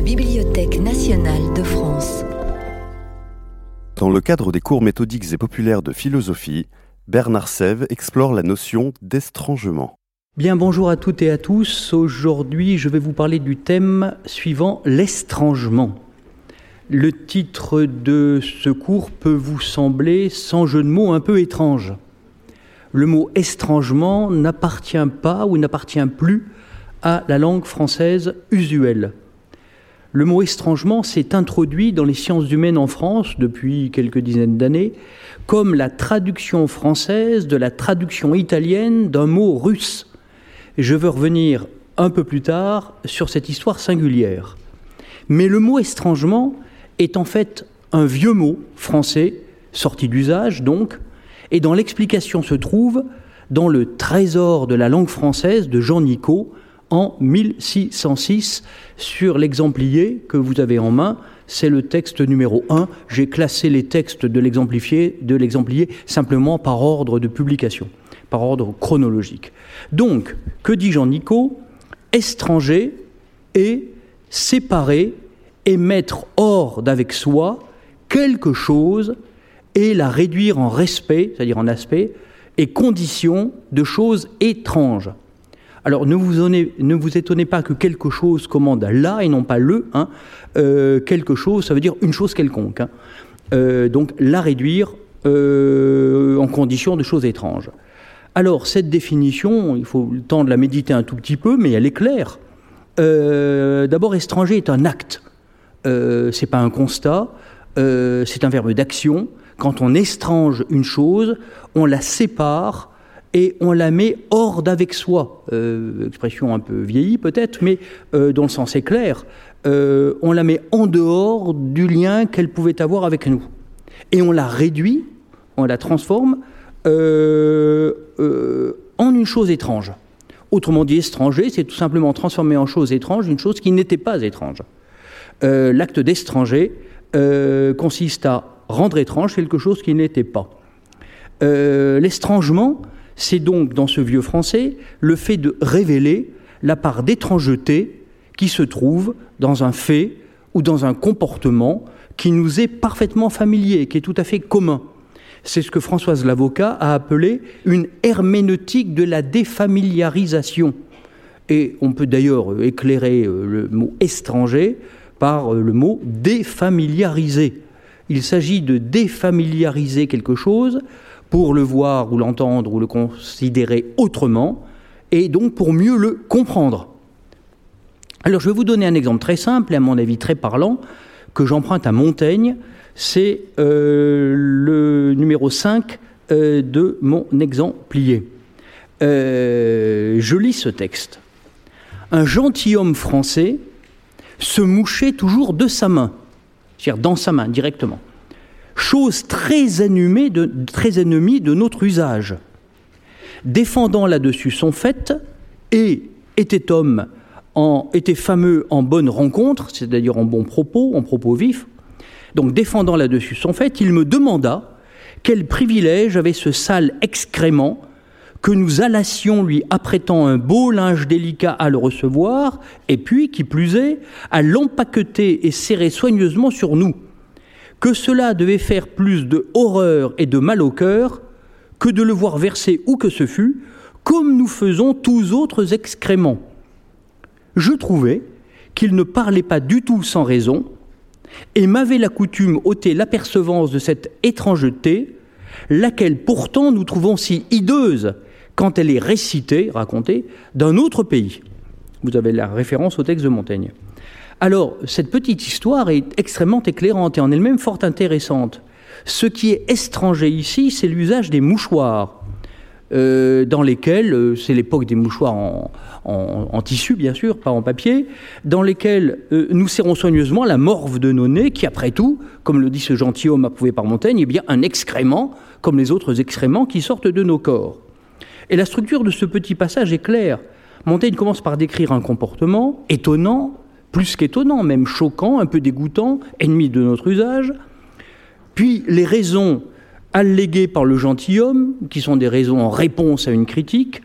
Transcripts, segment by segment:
la Bibliothèque nationale de France. Dans le cadre des cours méthodiques et populaires de philosophie, Bernard Sève explore la notion d'estrangement. Bien, bonjour à toutes et à tous. Aujourd'hui, je vais vous parler du thème suivant, l'estrangement. Le titre de ce cours peut vous sembler, sans jeu de mots, un peu étrange. Le mot estrangement n'appartient pas ou n'appartient plus à la langue française usuelle. Le mot estrangement s'est introduit dans les sciences humaines en France depuis quelques dizaines d'années comme la traduction française de la traduction italienne d'un mot russe. Je veux revenir un peu plus tard sur cette histoire singulière. Mais le mot estrangement est en fait un vieux mot français, sorti d'usage donc, et dont l'explication se trouve dans le Trésor de la langue française de Jean Nicot en 1606 sur l'exemplier que vous avez en main. C'est le texte numéro 1. J'ai classé les textes de l'exemplier simplement par ordre de publication, par ordre chronologique. Donc, que dit Jean Nicot Étranger et séparer et mettre hors d'avec soi quelque chose et la réduire en respect, c'est-à-dire en aspect, et condition de choses étranges. Alors ne vous, ne vous, étonnez pas que quelque chose commande là et non pas le. Hein. Euh, quelque chose, ça veut dire une chose quelconque. Hein. Euh, donc la réduire euh, en condition de choses étranges. Alors cette définition, il faut le temps de la méditer un tout petit peu, mais elle est claire. D'abord, étranger est un acte. c'est pas un constat. c'est un verbe d'action. Quand on estrange une chose, on la sépare et on la met hors d'avec soi. Euh, expression un peu vieillie peut-être, mais euh, dont le sens est clair. Euh, on la met en dehors du lien qu'elle pouvait avoir avec nous. Et on la réduit, on la transforme en une chose étrange. Autrement dit, étranger, c'est tout simplement transformer en chose étrange une chose qui n'était pas étrange. L'acte d'étranger consiste à rendre étrange quelque chose qui n'était pas. L'estrangement, c'est donc dans ce vieux français le fait de révéler la part d'étrangeté qui se trouve dans un fait ou dans un comportement qui nous est parfaitement familier, qui est tout à fait commun. C'est ce que Françoise Lavocat a appelé une herméneutique de la défamiliarisation. Et on peut d'ailleurs éclairer euh, le mot étranger par euh, le mot défamiliariser. Il s'agit de défamiliariser quelque chose pour le voir ou l'entendre ou le considérer autrement, et donc pour mieux le comprendre. Alors je vais vous donner un exemple très simple et à mon avis très parlant, que j'emprunte à Montaigne, c'est euh, le numéro 5 euh, de mon exemplier. Euh, je lis ce texte. Un gentilhomme français se mouchait toujours de sa main, c'est-à-dire dans sa main directement chose très, ennemie de notre usage. Défendant là-dessus son fait, et était homme, en, était fameux en bonne rencontre, c'est-à-dire en bon propos, en propos vifs, donc défendant là-dessus son fait, il me demanda quel privilège avait ce sale excrément que nous allassions lui apprêtant un beau linge délicat à le recevoir, et puis, qui plus est, à l'empaqueter et serrer soigneusement sur nous que cela devait faire plus de horreur et de mal au cœur que de le voir verser où que ce fût, comme nous faisons tous autres excréments. Je trouvais qu'il ne parlait pas du tout sans raison, et m'avait la coutume ôter l'apercevance de cette étrangeté, laquelle pourtant nous trouvons si hideuse quand elle est récitée, racontée, d'un autre pays. Vous avez la référence au texte de Montaigne. Alors, cette petite histoire est extrêmement éclairante et en elle-même fort intéressante. Ce qui est étranger ici, c'est l'usage des mouchoirs. Euh, dans lesquels, euh, c'est l'époque des mouchoirs en, tissu bien sûr, pas en papier, dans lesquels euh, nous serrons soigneusement la morve de nos nez, qui après tout, comme le dit ce gentilhomme approuvé par Montaigne, est bien un excrément, comme les autres excréments qui sortent de nos corps. Et la structure de ce petit passage est claire. Montaigne commence par décrire un comportement étonnant, plus qu'étonnant, même choquant, un peu dégoûtant, ennemi de notre usage. Puis les raisons alléguées par le gentilhomme, qui sont des raisons en réponse à une critique,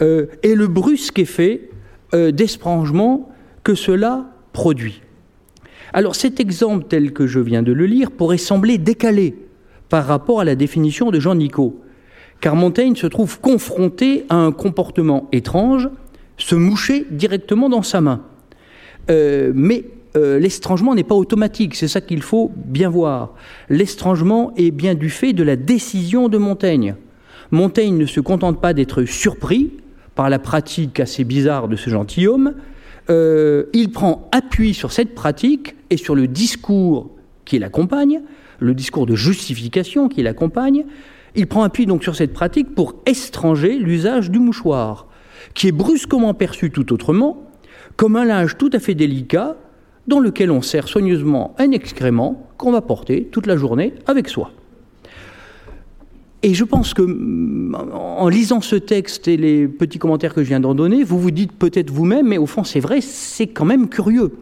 euh, et le brusque effet euh, d'esprangement que cela produit. Alors cet exemple tel que je viens de le lire pourrait sembler décalé par rapport à la définition de Jean Nicot, car Montaigne se trouve confronté à un comportement étrange, se moucher directement dans sa main. Euh, mais euh, l'étrangement n'est pas automatique, c'est ça qu'il faut bien voir. L'étrangement est bien du fait de la décision de Montaigne. Montaigne ne se contente pas d'être surpris par la pratique assez bizarre de ce gentilhomme, euh, il prend appui sur cette pratique et sur le discours qui l'accompagne, le discours de justification qui l'accompagne, il prend appui donc sur cette pratique pour étranger l'usage du mouchoir, qui est brusquement perçu tout autrement, comme un linge tout à fait délicat dans lequel on sert soigneusement un excrément qu'on va porter toute la journée avec soi. Et je pense que en lisant ce texte et les petits commentaires que je viens d'en donner, vous vous dites peut-être vous-même, mais au fond c'est vrai, c'est quand même curieux.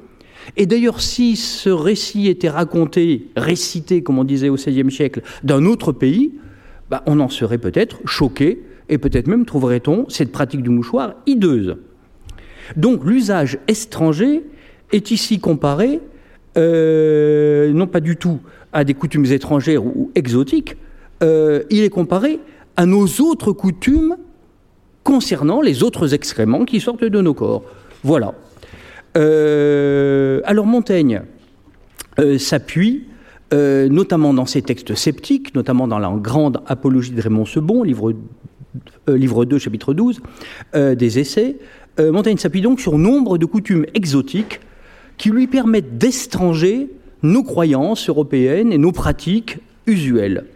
Et d'ailleurs, si ce récit était raconté, récité, comme on disait au XVIe siècle, d'un autre pays, bah, on en serait peut-être choqué, et peut-être même trouverait-on cette pratique du mouchoir hideuse. Donc l'usage étranger est ici comparé, euh, non pas du tout à des coutumes étrangères ou exotiques, euh, il est comparé à nos autres coutumes concernant les autres excréments qui sortent de nos corps. Voilà. Euh, alors Montaigne s'appuie notamment dans ses textes sceptiques, notamment dans la grande apologie de Raymond Sebon, livre, livre 2, chapitre 12, des essais. Montaigne s'appuie donc sur nombre de coutumes exotiques qui lui permettent d'estranger nos croyances européennes et nos pratiques usuelles.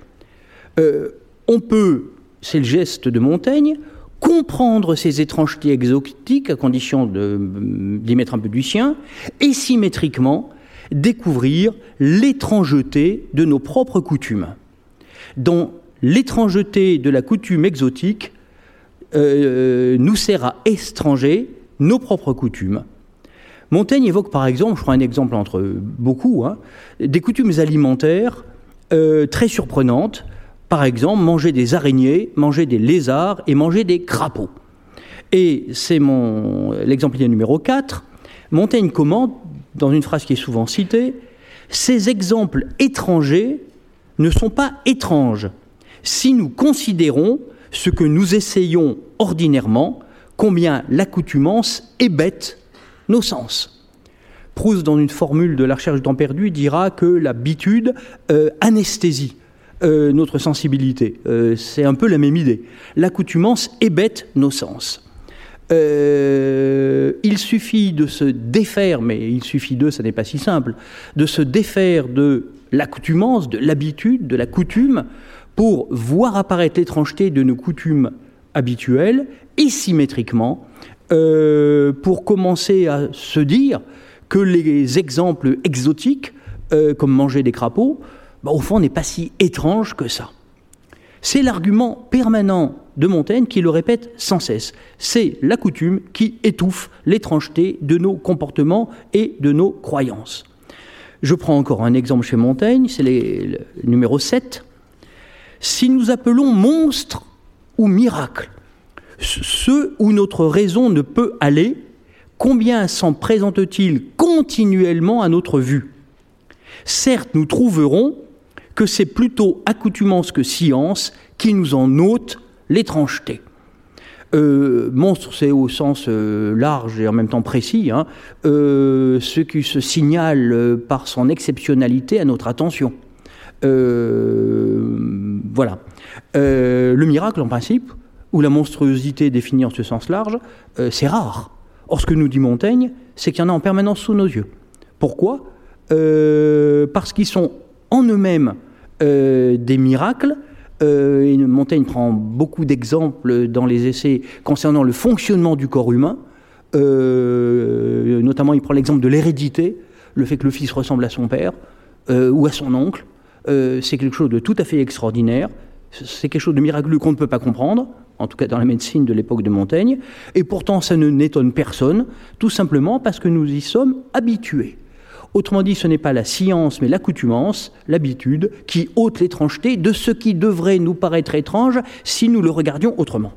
Euh, on peut, c'est le geste de Montaigne, comprendre ces étrangetés exotiques à condition d'y mettre un peu du sien, et symétriquement découvrir l'étrangeté de nos propres coutumes. Dans l'étrangeté de la coutume exotique euh, nous sert à étranger nos propres coutumes. Montaigne évoque par exemple, je prends un exemple entre beaucoup, hein, des coutumes alimentaires euh, très surprenantes. Par exemple, manger des araignées, manger des lézards et manger des crapauds. Et c'est mon l'exemple numéro 4. Montaigne commente, dans une phrase qui est souvent citée, Ces exemples étrangers ne sont pas étranges si nous considérons ce que nous essayons ordinairement, combien l'accoutumance bête nos sens. Proust, dans une formule de la recherche du temps perdu, dira que l'habitude euh, anesthésie euh, notre sensibilité. Euh, c'est un peu la même idée. L'accoutumance hébète nos sens. il suffit de se défaire, mais il suffit de, ça n'est pas si simple, de se défaire de l'accoutumance, de l'habitude, de la coutume, pour voir apparaître l'étrangeté de nos coutumes habituelles et symétriquement euh, pour commencer à se dire que les exemples exotiques, euh, comme manger des crapauds, bah, au fond n'est pas si étrange que ça. C'est l'argument permanent de Montaigne qui le répète sans cesse. C'est la coutume qui étouffe l'étrangeté de nos comportements et de nos croyances. Je prends encore un exemple chez Montaigne, c'est le numéro 7. Si nous appelons monstre ou miracle ce où notre raison ne peut aller, combien s'en présente-t-il continuellement à notre vue? Certes, nous trouverons que c'est plutôt accoutumance que science qui nous en ôte l'étrangeté. Euh, monstre, c'est au sens euh, large et en même temps précis, hein, euh, ce qui se signale par son exceptionnalité à notre attention. Voilà. le miracle, en principe, où la monstruosité définie en ce sens large, euh, c'est rare. Or, ce que nous dit Montaigne, c'est qu'il y en a en permanence sous nos yeux. Pourquoi? Euh, Parce qu'ils sont en eux-mêmes euh, des miracles. Montaigne prend beaucoup d'exemples dans les essais concernant le fonctionnement du corps humain. notamment, il prend l'exemple de l'hérédité, le fait que le fils ressemble à son père ou à son oncle. C'est quelque chose de tout à fait extraordinaire. C'est quelque chose de miraculeux qu'on ne peut pas comprendre en tout cas dans la médecine de l'époque de Montaigne, et pourtant ça ne n'étonne personne, tout simplement parce que nous y sommes habitués. Autrement dit, ce n'est pas la science, mais l'accoutumance, l'habitude, qui ôte l'étrangeté de ce qui devrait nous paraître étrange si nous le regardions autrement.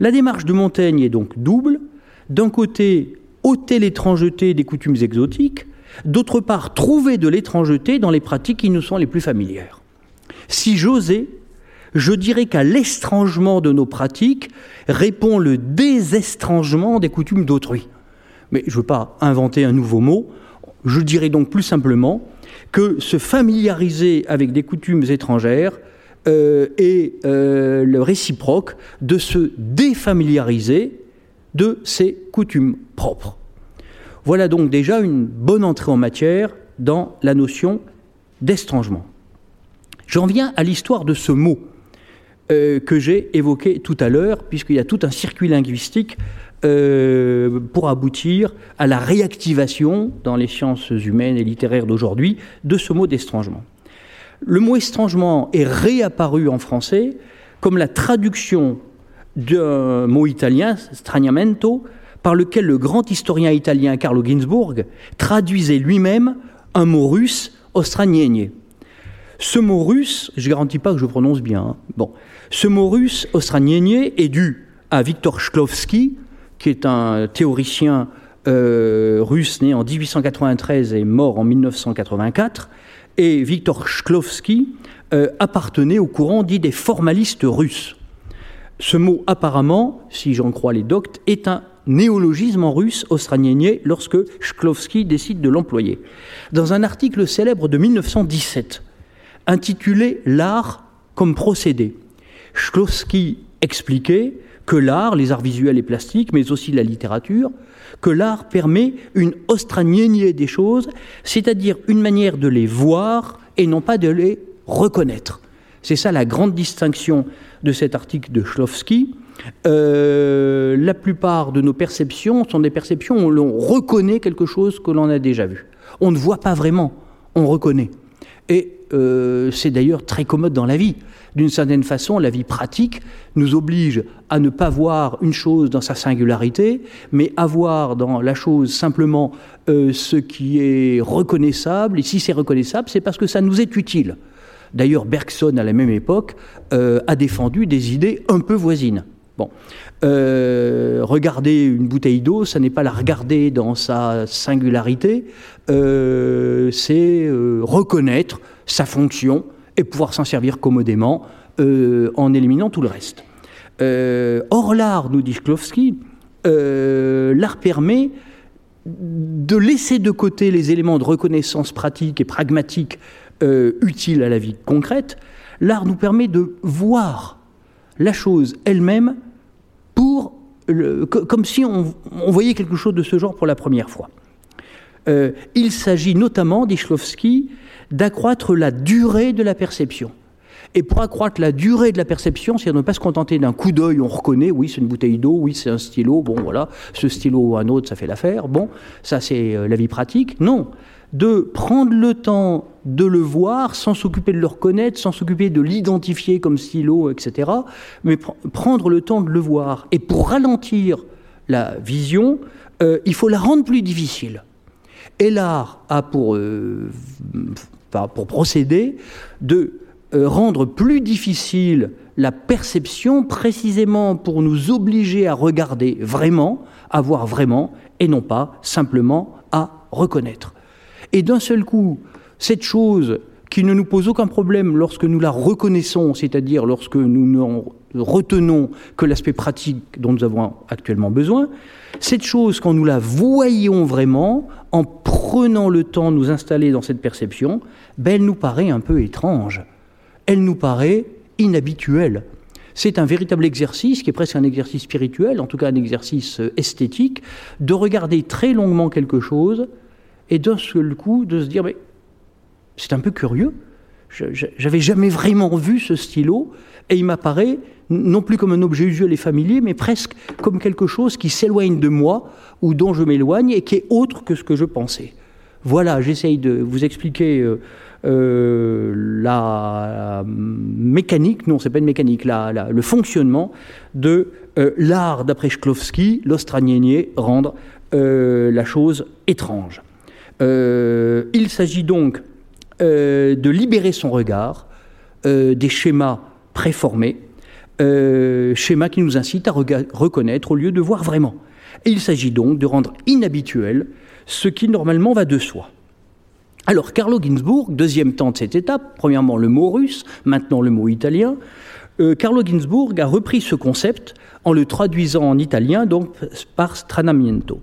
La démarche de Montaigne est donc double. D'un côté, ôter l'étrangeté des coutumes exotiques, D'autre part, trouver de l'étrangeté dans les pratiques qui nous sont les plus familières. Si j'osais, je dirais qu'à l'estrangement de nos pratiques répond le désestrangement des coutumes d'autrui. Mais je ne veux pas inventer un nouveau mot, je dirais donc plus simplement que se familiariser avec des coutumes étrangères euh, est euh, le réciproque de se défamiliariser de ses coutumes propres. Voilà donc déjà une bonne entrée en matière dans la notion d'estrangement. J'en viens à l'histoire de ce mot euh, que j'ai évoqué tout à l'heure, puisqu'il y a tout un circuit linguistique euh, pour aboutir à la réactivation dans les sciences humaines et littéraires d'aujourd'hui de ce mot d'estrangement. Le mot estrangement est réapparu en français comme la traduction d'un mot italien, straniamento, par lequel le grand historien italien Carlo Ginzburg traduisait lui-même un mot russe, ostranienie. Ce mot russe, je ne garantis pas que je prononce bien, hein. ce mot russe, ostranienie, est dû à Viktor Shklovsky, qui est un théoricien euh, russe né en 1893 et mort en 1984. Et Viktor Shklovsky euh, appartenait au courant dit des formalistes russes. Ce mot, apparemment, si j'en crois les doctes, est un néologisme en russe australiennier lorsque Shklovsky décide de l'employer. Dans un article célèbre de 1917, intitulé L'art comme procédé, Shklovsky expliquait que l'art, les arts visuels et plastiques, mais aussi la littérature, que l'art permet une austraniénie des choses, c'est-à-dire une manière de les voir et non pas de les reconnaître. C'est ça la grande distinction de cet article de Schlofsky. Euh, la plupart de nos perceptions sont des perceptions où l'on reconnaît quelque chose que l'on a déjà vu. On ne voit pas vraiment, on reconnaît. Et euh, c'est d'ailleurs très commode dans la vie. D'une certaine façon, la vie pratique nous oblige à ne pas voir une chose dans sa singularité, mais à voir dans la chose simplement euh, ce qui est reconnaissable. Et si c'est reconnaissable, c'est parce que ça nous est utile. D'ailleurs, Bergson, à la même époque, a défendu des idées un peu voisines. Bon. regarder une bouteille d'eau, ça n'est pas la regarder dans sa singularité, c'est reconnaître sa fonction et pouvoir s'en servir commodément euh, en éliminant tout le reste. Euh, or, l'art, nous dit Shklovsky, euh, l'art permet de laisser de côté les éléments de reconnaissance pratique et pragmatique utiles à la vie concrète. L'art nous permet de voir la chose elle-même pour comme si on, voyait quelque chose de ce genre pour la première fois. il s'agit notamment, dit Shklovsky, d'accroître la durée de la perception. Et pour accroître la durée de la perception, c'est à ne pas se contenter d'un coup d'œil, on reconnaît, oui, c'est une bouteille d'eau, oui, c'est un stylo, bon, voilà, ce stylo ou un autre, ça fait l'affaire, bon, ça c'est euh, la vie pratique. Non, de prendre le temps de le voir sans s'occuper de le reconnaître, sans s'occuper de l'identifier comme stylo, etc., mais prendre le temps de le voir. Et pour ralentir la vision, euh, il faut la rendre plus difficile. Et l'art a pour euh, pour procéder, de euh, rendre plus difficile la perception précisément pour nous obliger à regarder vraiment, à voir vraiment, et non pas simplement à reconnaître. Et d'un seul coup, cette chose qui ne nous pose aucun problème lorsque nous la reconnaissons, c'est-à-dire lorsque nous ne retenons que l'aspect pratique dont nous avons actuellement besoin, cette chose, quand nous la voyons vraiment, en prenant le temps de nous installer dans cette perception, ben, elle nous paraît un peu étrange. Elle nous paraît inhabituelle. C'est un véritable exercice, qui est presque un exercice spirituel, en tout cas un exercice euh, esthétique, de regarder très longuement quelque chose et d'un seul coup de se dire, mais c'est un peu curieux, j'avais jamais vraiment vu ce stylo et il m'apparaît non plus comme un objet usuel et familier, mais presque comme quelque chose qui s'éloigne de moi ou dont je m'éloigne et qui est autre que ce que je pensais. Voilà, j'essaye de vous expliquer euh, euh, la mécanique, non, c'est pas une mécanique, le fonctionnement de euh, l'art d'après Shklovsky, l'austranienier, rendre la chose étrange. Il s'agit donc de libérer son regard des schémas préformés, schémas qui nous incitent à reconnaître au lieu de voir vraiment. Il s'agit donc de rendre inhabituel ce qui normalement va de soi. Alors, Carlo Ginzburg, deuxième temps de cette étape, premièrement le mot russe, maintenant le mot italien, euh, Carlo Ginzburg a repris ce concept en le traduisant en italien, donc par stranamiento.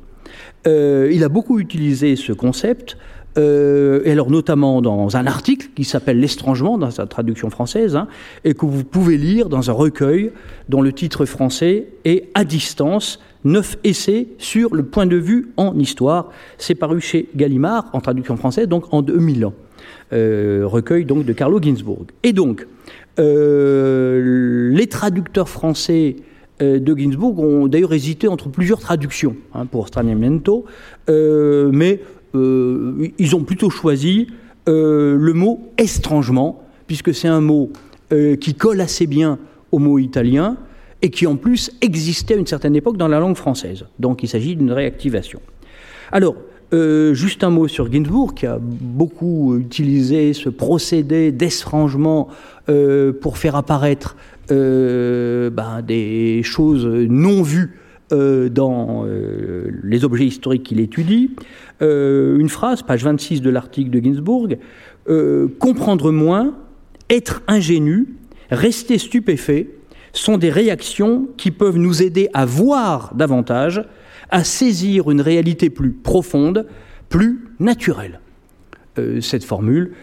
Euh, il a beaucoup utilisé ce concept, euh, et alors notamment dans un article qui s'appelle L'estrangement, dans sa traduction française, hein, et que vous pouvez lire dans un recueil dont le titre français est À distance, neuf essais sur le point de vue en histoire. C'est paru chez Gallimard en traduction française, donc en 2000 ans. Euh, recueil donc de Carlo Ginzburg. Et donc, les traducteurs français de Ginsburg ont d'ailleurs hésité entre plusieurs traductions hein, pour Straniamento, euh, mais euh, ils ont plutôt choisi le mot estrangement, puisque c'est un mot qui colle assez bien au mot italien et qui en plus existait à une certaine époque dans la langue française. Donc il s'agit d'une réactivation. Alors, juste un mot sur Ginsburg, qui a beaucoup utilisé ce procédé d'estrangement pour faire apparaître euh, ben, des choses non vues euh, dans euh, les objets historiques qu'il étudie. une phrase, page 26 de l'article de Ginsburg, comprendre moins, être ingénu, rester stupéfait, sont des réactions qui peuvent nous aider à voir davantage, à saisir une réalité plus profonde, plus naturelle. cette formule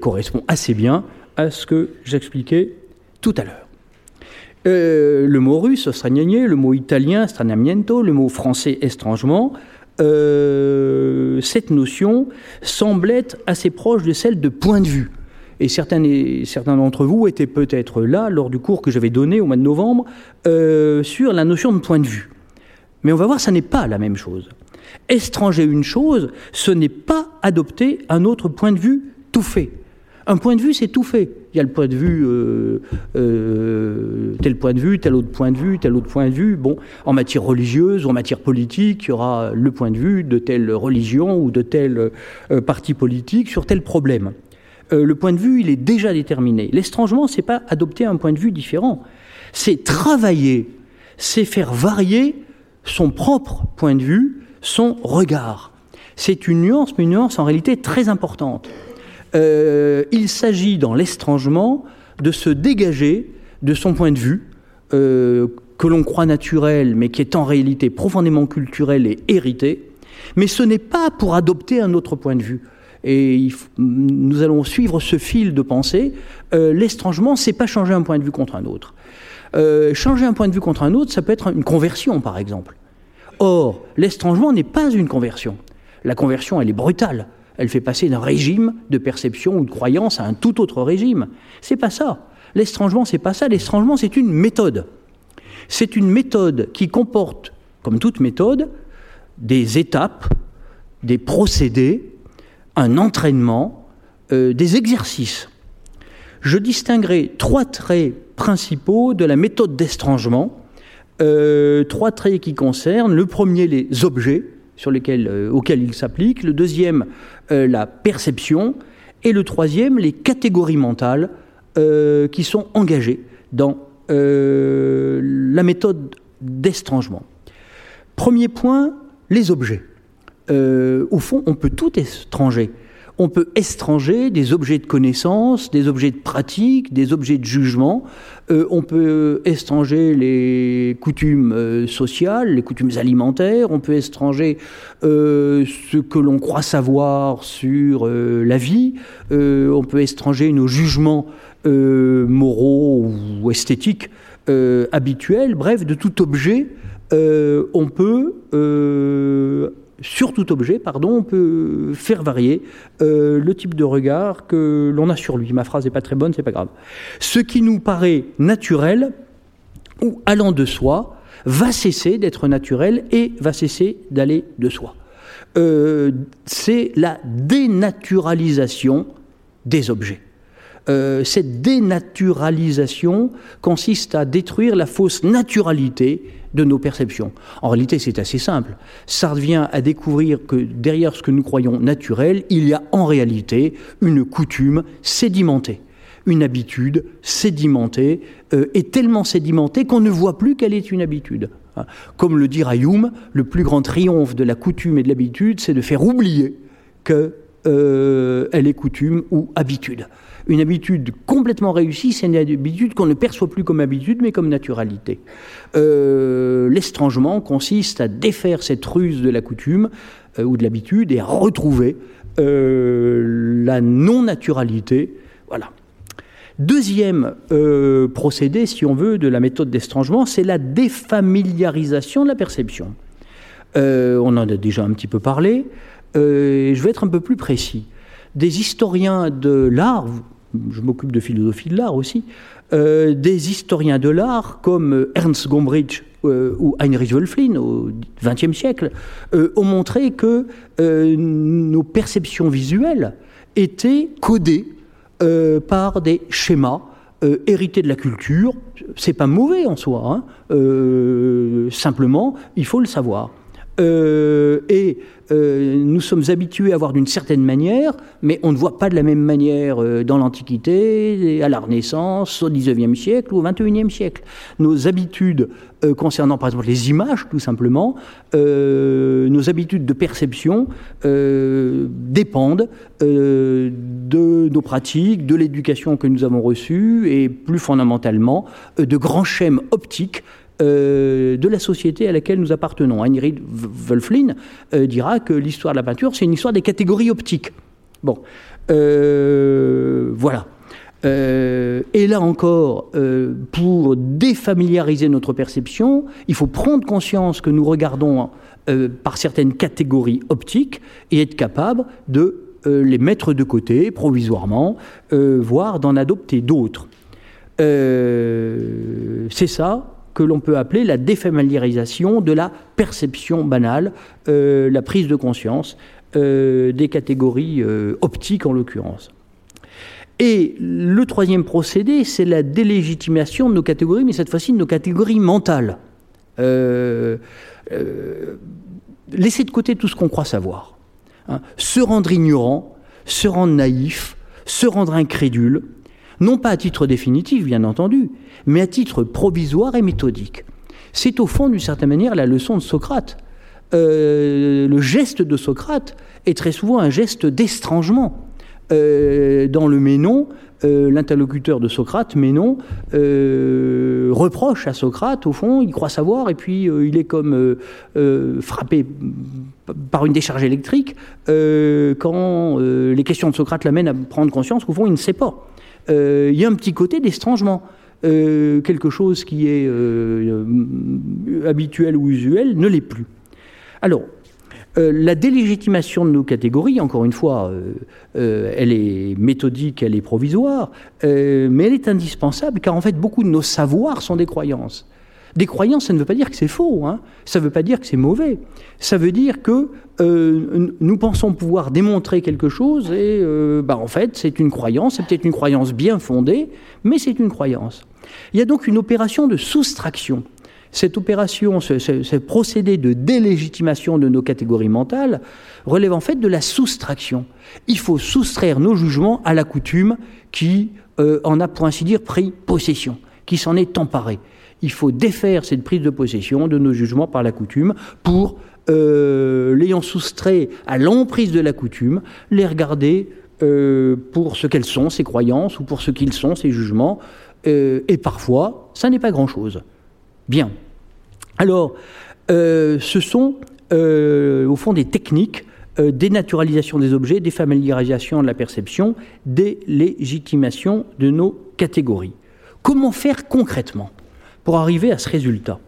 correspond assez bien à ce que j'expliquais tout à l'heure. Euh, le mot russe, stranianie, le mot italien, stranamiento, le mot français, estrangement, euh, cette notion semble être assez proche de celle de point de vue. Et certains, d'entre vous étaient peut-être là lors du cours que j'avais donné au mois de novembre euh, sur la notion de point de vue. Mais on va voir, ça n'est pas la même chose. Étranger une chose, ce n'est pas adopter un autre point de vue tout fait. Un point de vue, c'est tout fait. Il y a le point de vue, euh, euh, tel point de vue, tel autre point de vue, tel autre point de vue. Bon, en matière religieuse en matière politique, il y aura le point de vue de telle religion ou de tel euh, parti politique sur tel problème. le point de vue, il est déjà déterminé. L'estrangement, c'est pas adopter un point de vue différent. C'est travailler, c'est faire varier son propre point de vue, son regard. C'est une nuance, mais une nuance en réalité très importante. Euh, il s'agit dans l'estrangement de se dégager de son point de vue, euh, que l'on croit naturel, mais qui est en réalité profondément culturel et hérité. Mais ce n'est pas pour adopter un autre point de vue. Et nous allons suivre ce fil de pensée. Euh, l'estrangement, c'est pas changer un point de vue contre un autre. changer un point de vue contre un autre, ça peut être une conversion, par exemple. Or, l'estrangement n'est pas une conversion. La conversion, elle est brutale elle fait passer d'un régime de perception ou de croyance à un tout autre régime. C'est pas ça. L'étrangement, c'est pas ça. L'étrangement, c'est une méthode. C'est une méthode qui comporte, comme toute méthode, des étapes, des procédés, un entraînement, euh, des exercices. Je distinguerai trois traits principaux de la méthode d'étrangement, euh, trois traits qui concernent le premier les objets, sur lesquels, euh, auxquels il s'applique, le deuxième, euh, la perception, et le troisième, les catégories mentales euh, qui sont engagées dans la méthode d'estrangement. Premier point, les objets. au fond, on peut tout étranger on peut étranger des objets de connaissance, des objets de pratique, des objets de jugement. Euh, on peut étranger les coutumes euh, sociales, les coutumes alimentaires. On peut étranger euh, ce que l'on croit savoir sur la vie. on peut étranger nos jugements moraux ou esthétiques habituels. Bref, de tout objet, on peut sur tout objet, pardon, on peut faire varier euh, le type de regard que l'on a sur lui. Ma phrase n'est pas très bonne, c'est pas grave. Ce qui nous paraît naturel ou allant de soi va cesser d'être naturel et va cesser d'aller de soi. Euh, c'est la dénaturalisation des objets. Euh, cette dénaturalisation consiste à détruire la fausse naturalité de nos perceptions. En réalité, c'est assez simple. Ça revient à découvrir que derrière ce que nous croyons naturel, il y a en réalité une coutume sédimentée, une habitude sédimentée, euh, et tellement sédimentée qu'on ne voit plus qu'elle est une habitude. Hein. Comme le dit Hume, le plus grand triomphe de la coutume et de l'habitude, c'est de faire oublier que elle est coutume ou habitude. Une habitude complètement réussie, c'est une habitude qu'on ne perçoit plus comme habitude, mais comme naturalité. L'estrangement consiste à défaire cette ruse de la coutume ou de l'habitude et à retrouver la non-naturalité. Voilà. Deuxième euh, procédé, si on veut, de la méthode d'estrangement, c'est la défamiliarisation de la perception. Euh, on en a déjà un petit peu parlé. Euh, je vais être un peu plus précis. Des historiens de l'art, je m'occupe de philosophie de l'art aussi, des historiens de l'art comme Ernst Gombrich ou Heinrich Wölfflin au XXe siècle ont montré que nos perceptions visuelles étaient codées euh, par des schémas euh, hérités de la culture. C'est pas mauvais en soi, hein. euh, simplement, il faut le savoir. Et euh, nous sommes habitués à voir d'une certaine manière, mais on ne voit pas de la même manière euh, dans l'Antiquité, à la Renaissance, au XIXe siècle ou au XXIe siècle. Nos habitudes euh, concernant par exemple les images, tout simplement, nos habitudes de perception dépendent de nos pratiques, de l'éducation que nous avons reçue et plus fondamentalement de grands schèmes optiques euh, de la société à laquelle nous appartenons. Heinrich Wölfflin euh, dira que l'histoire de la peinture, c'est une histoire des catégories optiques. Bon, euh, voilà. et là encore, pour défamiliariser notre perception, il faut prendre conscience que nous regardons par certaines catégories optiques et être capable de les mettre de côté provisoirement, voire d'en adopter d'autres. c'est ça que l'on peut appeler la défamiliarisation de la perception banale, euh, la prise de conscience euh, des catégories euh, optiques en l'occurrence. Et le troisième procédé, c'est la délégitimation de nos catégories, mais cette fois-ci de nos catégories mentales. laisser de côté tout ce qu'on croit savoir. Hein. Se rendre ignorant, se rendre naïf, se rendre incrédule, non pas à titre définitif, bien entendu, mais à titre provisoire et méthodique. C'est au fond, d'une certaine manière, la leçon de Socrate. Euh, le geste de Socrate est très souvent un geste d'estrangement. Euh, dans le Ménon, euh, l'interlocuteur de Socrate, Ménon, reproche à Socrate, au fond, il croit savoir, et puis il est comme frappé par une décharge électrique quand les questions de Socrate l'amènent à prendre conscience qu'au fond, il ne sait pas. Euh, il y a un petit côté d'estrangement. Euh, quelque chose qui est euh, habituel ou usuel ne l'est plus. Alors, la délégitimation de nos catégories, encore une fois, elle est méthodique, elle est provisoire, mais elle est indispensable car en fait beaucoup de nos savoirs sont des croyances. Des croyances, ça ne veut pas dire que c'est faux, hein. ça ne veut pas dire que c'est mauvais. Ça veut dire que euh, nous pensons pouvoir démontrer quelque chose et euh, bah, en fait c'est une croyance, c'est peut-être une croyance bien fondée, mais c'est une croyance. Il y a donc une opération de soustraction. Cette opération, ce, procédé de délégitimation de nos catégories mentales relève en fait de la soustraction. Il faut soustraire nos jugements à la coutume qui euh, en a pour ainsi dire pris possession, qui s'en est emparée il faut défaire cette prise de possession de nos jugements par la coutume pour, euh, l'ayant soustrait à l'emprise de la coutume, les regarder euh, pour ce qu'elles sont, ces croyances, ou pour ce qu'ils sont, ces jugements. Euh, et parfois, ça n'est pas grand-chose. Bien. Alors, ce sont au fond des techniques dénaturalisation des objets, défamiliarisation de la perception, délégitimation de nos catégories. Comment faire concrètement? Pour arriver à ce résultat.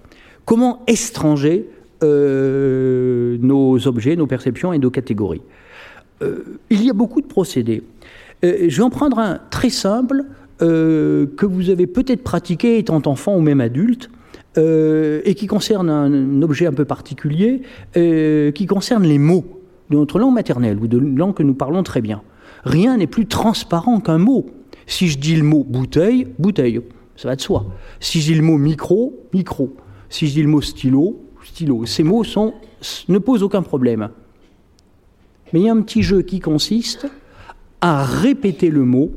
Comment étranger euh, nos objets, nos perceptions et nos catégories? Euh, Il y a beaucoup de procédés. Euh, je vais en prendre un très simple que vous avez peut-être pratiqué étant enfant ou même adulte. et qui concerne un, objet un peu particulier, qui concerne les mots de notre langue maternelle ou de langue que nous parlons très bien. Rien n'est plus transparent qu'un mot. Si je dis le mot bouteille, bouteille. Ça va de soi. Si dis le mot micro, micro. Si je le mot stylo, stylo. Ces mots ne posent aucun problème. Mais il y a un petit jeu qui consiste à répéter le mot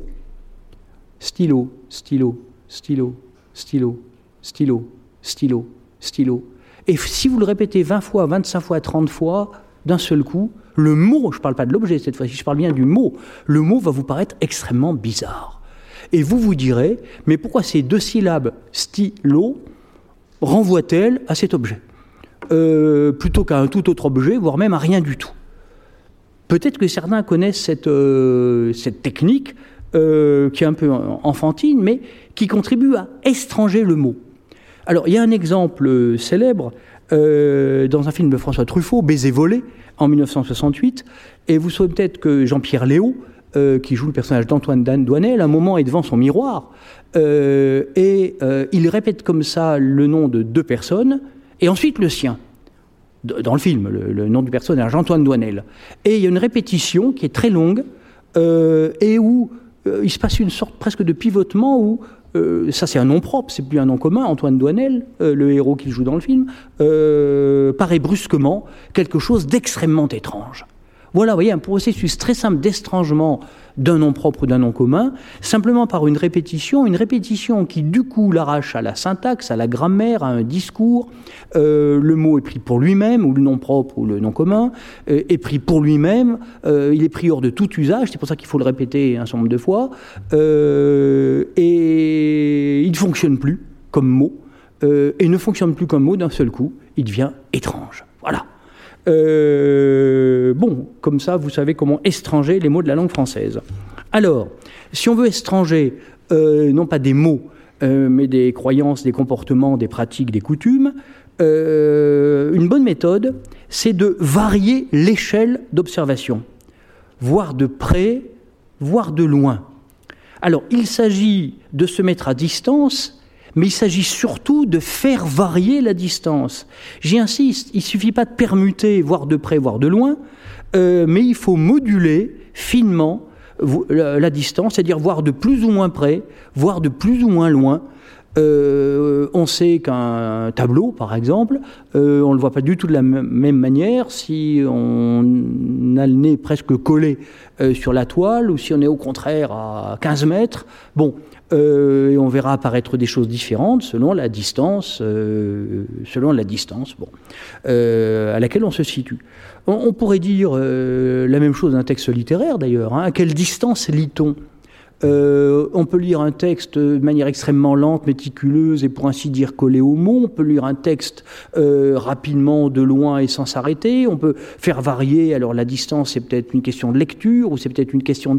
stylo, stylo, stylo, stylo, stylo, stylo, stylo. Et si vous le répétez 20 fois, 25 fois, 30 fois, d'un seul coup, le mot, je ne parle pas de l'objet cette fois-ci, je parle bien du mot, le mot va vous paraître extrêmement bizarre. Et vous vous direz, mais pourquoi ces deux syllabes stylo renvoient-elles à cet objet euh, plutôt qu'à un tout autre objet, voire même à rien du tout Peut-être que certains connaissent cette, euh, technique euh, qui est un peu enfantine, mais qui contribue à étranger le mot. Alors, il y a un exemple célèbre dans un film de François Truffaut, Baiser volé, en 1968, et vous savez peut-être que Jean-Pierre Léo, euh, qui joue le personnage d'Antoine Douanel, à un moment est devant son miroir euh, et euh, il répète comme ça le nom de deux personnes et ensuite le sien. Dans le film, le, nom du personnage, Antoine Douanel. Et il y a une répétition qui est très longue et où il se passe une sorte presque de pivotement où ça c'est un nom propre, c'est plus un nom commun, Antoine Douanel, le héros qu'il joue dans le film, paraît brusquement quelque chose d'extrêmement étrange. Voilà, vous voyez, un processus très simple d'estrangement d'un nom propre ou d'un nom commun, simplement par une répétition, une répétition qui du coup l'arrache à la syntaxe, à la grammaire, à un discours. Euh, le mot est pris pour lui-même, ou le nom propre ou le nom commun, euh, est pris pour lui-même, euh, il est pris hors de tout usage, c'est pour ça qu'il faut le répéter un certain nombre de fois, et il ne fonctionne plus comme mot, et ne fonctionne plus comme mot d'un seul coup, il devient étrange. Voilà. Euh, bon, comme ça, vous savez comment étranger les mots de la langue française. Alors, si on veut étranger, euh, non pas des mots, euh, mais des croyances, des comportements, des pratiques, des coutumes, une bonne méthode, c'est de varier l'échelle d'observation, voir de près, voir de loin. Alors, il s'agit de se mettre à distance mais il s'agit surtout de faire varier la distance. J'y insiste, il ne suffit pas de permuter, voir de près, voir de loin, euh, mais il faut moduler finement la, distance, c'est-à-dire voir de plus ou moins près, voir de plus ou moins loin. Euh, on sait qu'un tableau, par exemple, euh, on le voit pas du tout de la même manière si on a le nez presque collé sur la toile ou si on est au contraire à 15 mètres. Bon, euh, et on verra apparaître des choses différentes selon la distance, euh, selon la distance bon, euh, à laquelle on se situe. On, pourrait dire la même chose d'un texte littéraire d'ailleurs. Hein. À quelle distance lit-on? Euh, on peut lire un texte de manière extrêmement lente, méticuleuse et pour ainsi dire collé au mot. On peut lire un texte euh, rapidement, de loin et sans s'arrêter. On peut faire varier. Alors la distance, c'est peut-être une question de lecture, ou c'est peut-être une question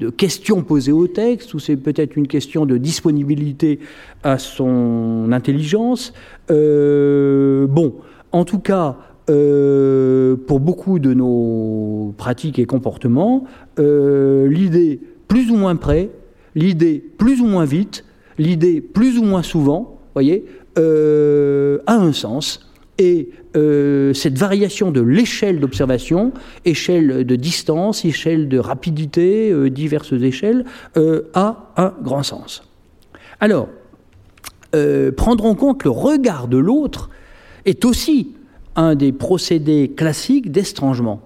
de, questions posées au texte, ou c'est peut-être une question de disponibilité à son intelligence. Euh, bon, en tout cas. pour beaucoup de nos pratiques et comportements, l'idée plus ou moins près, l'idée plus ou moins vite, l'idée plus ou moins souvent, voyez, euh, a un sens. Et euh, cette variation de l'échelle d'observation, échelle de distance, échelle de rapidité, euh, diverses échelles, a un grand sens. Alors, prendre en compte le regard de l'autre est aussi un des procédés classiques d'estrangement.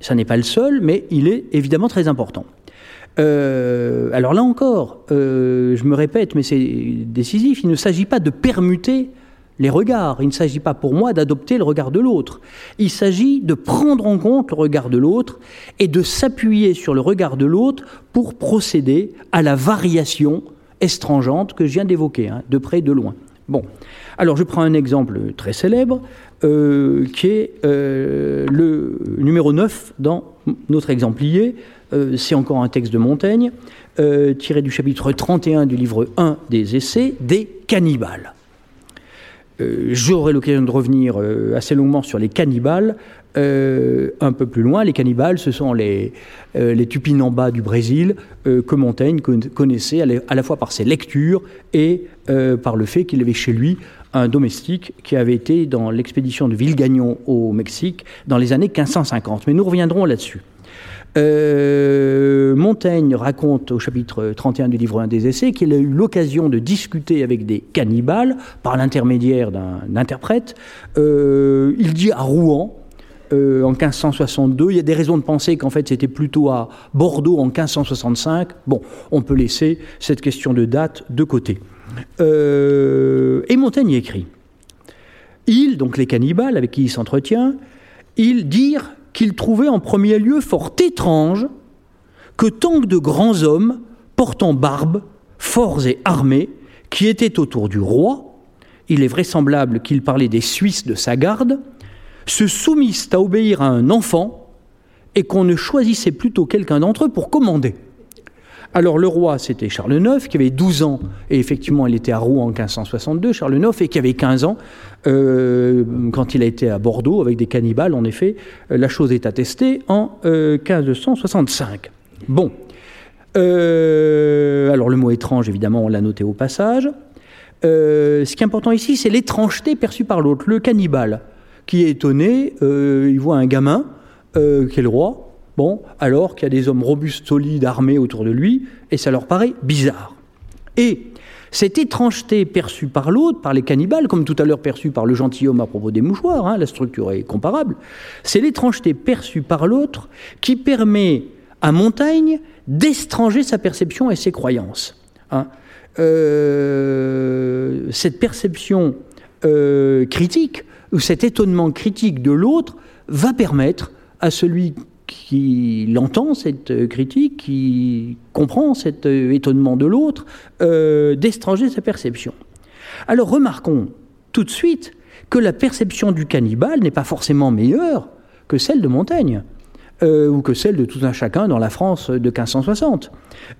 Ça n'est pas le seul, mais il est évidemment très important. Euh, alors là encore, euh, je me répète, mais c'est décisif, il ne s'agit pas de permuter les regards, il ne s'agit pas pour moi d'adopter le regard de l'autre, il s'agit de prendre en compte le regard de l'autre et de s'appuyer sur le regard de l'autre pour procéder à la variation estrangeante que je viens d'évoquer, hein, de près et de loin. Bon, alors je prends un exemple très célèbre, euh, qui est le numéro 9 dans notre exemplier, euh, c'est encore un texte de Montaigne, euh, tiré du chapitre 31 du livre 1 des Essais, des cannibales. Euh, j'aurai l'occasion de revenir assez longuement sur les cannibales un peu plus loin. Les cannibales, ce sont les, les Tupinambas du Brésil que Montaigne connaissait à la fois par ses lectures et par le fait qu'il avait chez lui un domestique qui avait été dans l'expédition de Villegagnon au Mexique dans les années 1550. Mais nous reviendrons là-dessus. Euh, Montaigne raconte au chapitre 31 du livre 1 des essais qu'il a eu l'occasion de discuter avec des cannibales par l'intermédiaire d'un interprète. Euh, il dit à Rouen, euh, en 1562. Il y a des raisons de penser qu'en fait c'était plutôt à Bordeaux en 1565. Bon, on peut laisser cette question de date de côté. et Montaigne écrit. Il, donc les cannibales avec qui il s'entretient, ils dirent qu'ils trouvaient en premier lieu fort étrange que tant de grands hommes portant barbe, forts et armés, qui étaient autour du roi, il est vraisemblable qu'il parlait des Suisses de sa garde, se soumissent à obéir à un enfant et qu'on ne choisissait plutôt quelqu'un d'entre eux pour commander. Alors le roi, c'était Charles IX, qui avait 12 ans, et effectivement il était à Rouen en 1562, Charles IX, et qui avait 15 ans euh, quand il a été à Bordeaux avec des cannibales, en effet, euh, la chose est attestée en 1565. Euh, bon. alors le mot étrange, évidemment, on l'a noté au passage. ce qui est important ici, c'est l'étrangeté perçue par l'autre, le cannibale, qui est étonné, il voit un gamin, qui est le roi, Bon, alors qu'il y a des hommes robustes, solides, armés autour de lui, et ça leur paraît bizarre. Et cette étrangeté perçue par l'autre, par les cannibales, comme tout à l'heure perçue par le gentilhomme à propos des mouchoirs, hein, la structure est comparable, c'est l'étrangeté perçue par l'autre qui permet à Montaigne d'étranger sa perception et ses croyances. Hein. Euh, cette perception euh, critique, ou cet étonnement critique de l'autre, va permettre à celui qui entend cette critique, qui comprend cet étonnement de l'autre, euh, d'étranger sa perception. Alors remarquons tout de suite que la perception du cannibale n'est pas forcément meilleure que celle de Montaigne. Euh, ou que celle de tout un chacun dans la France de 1560.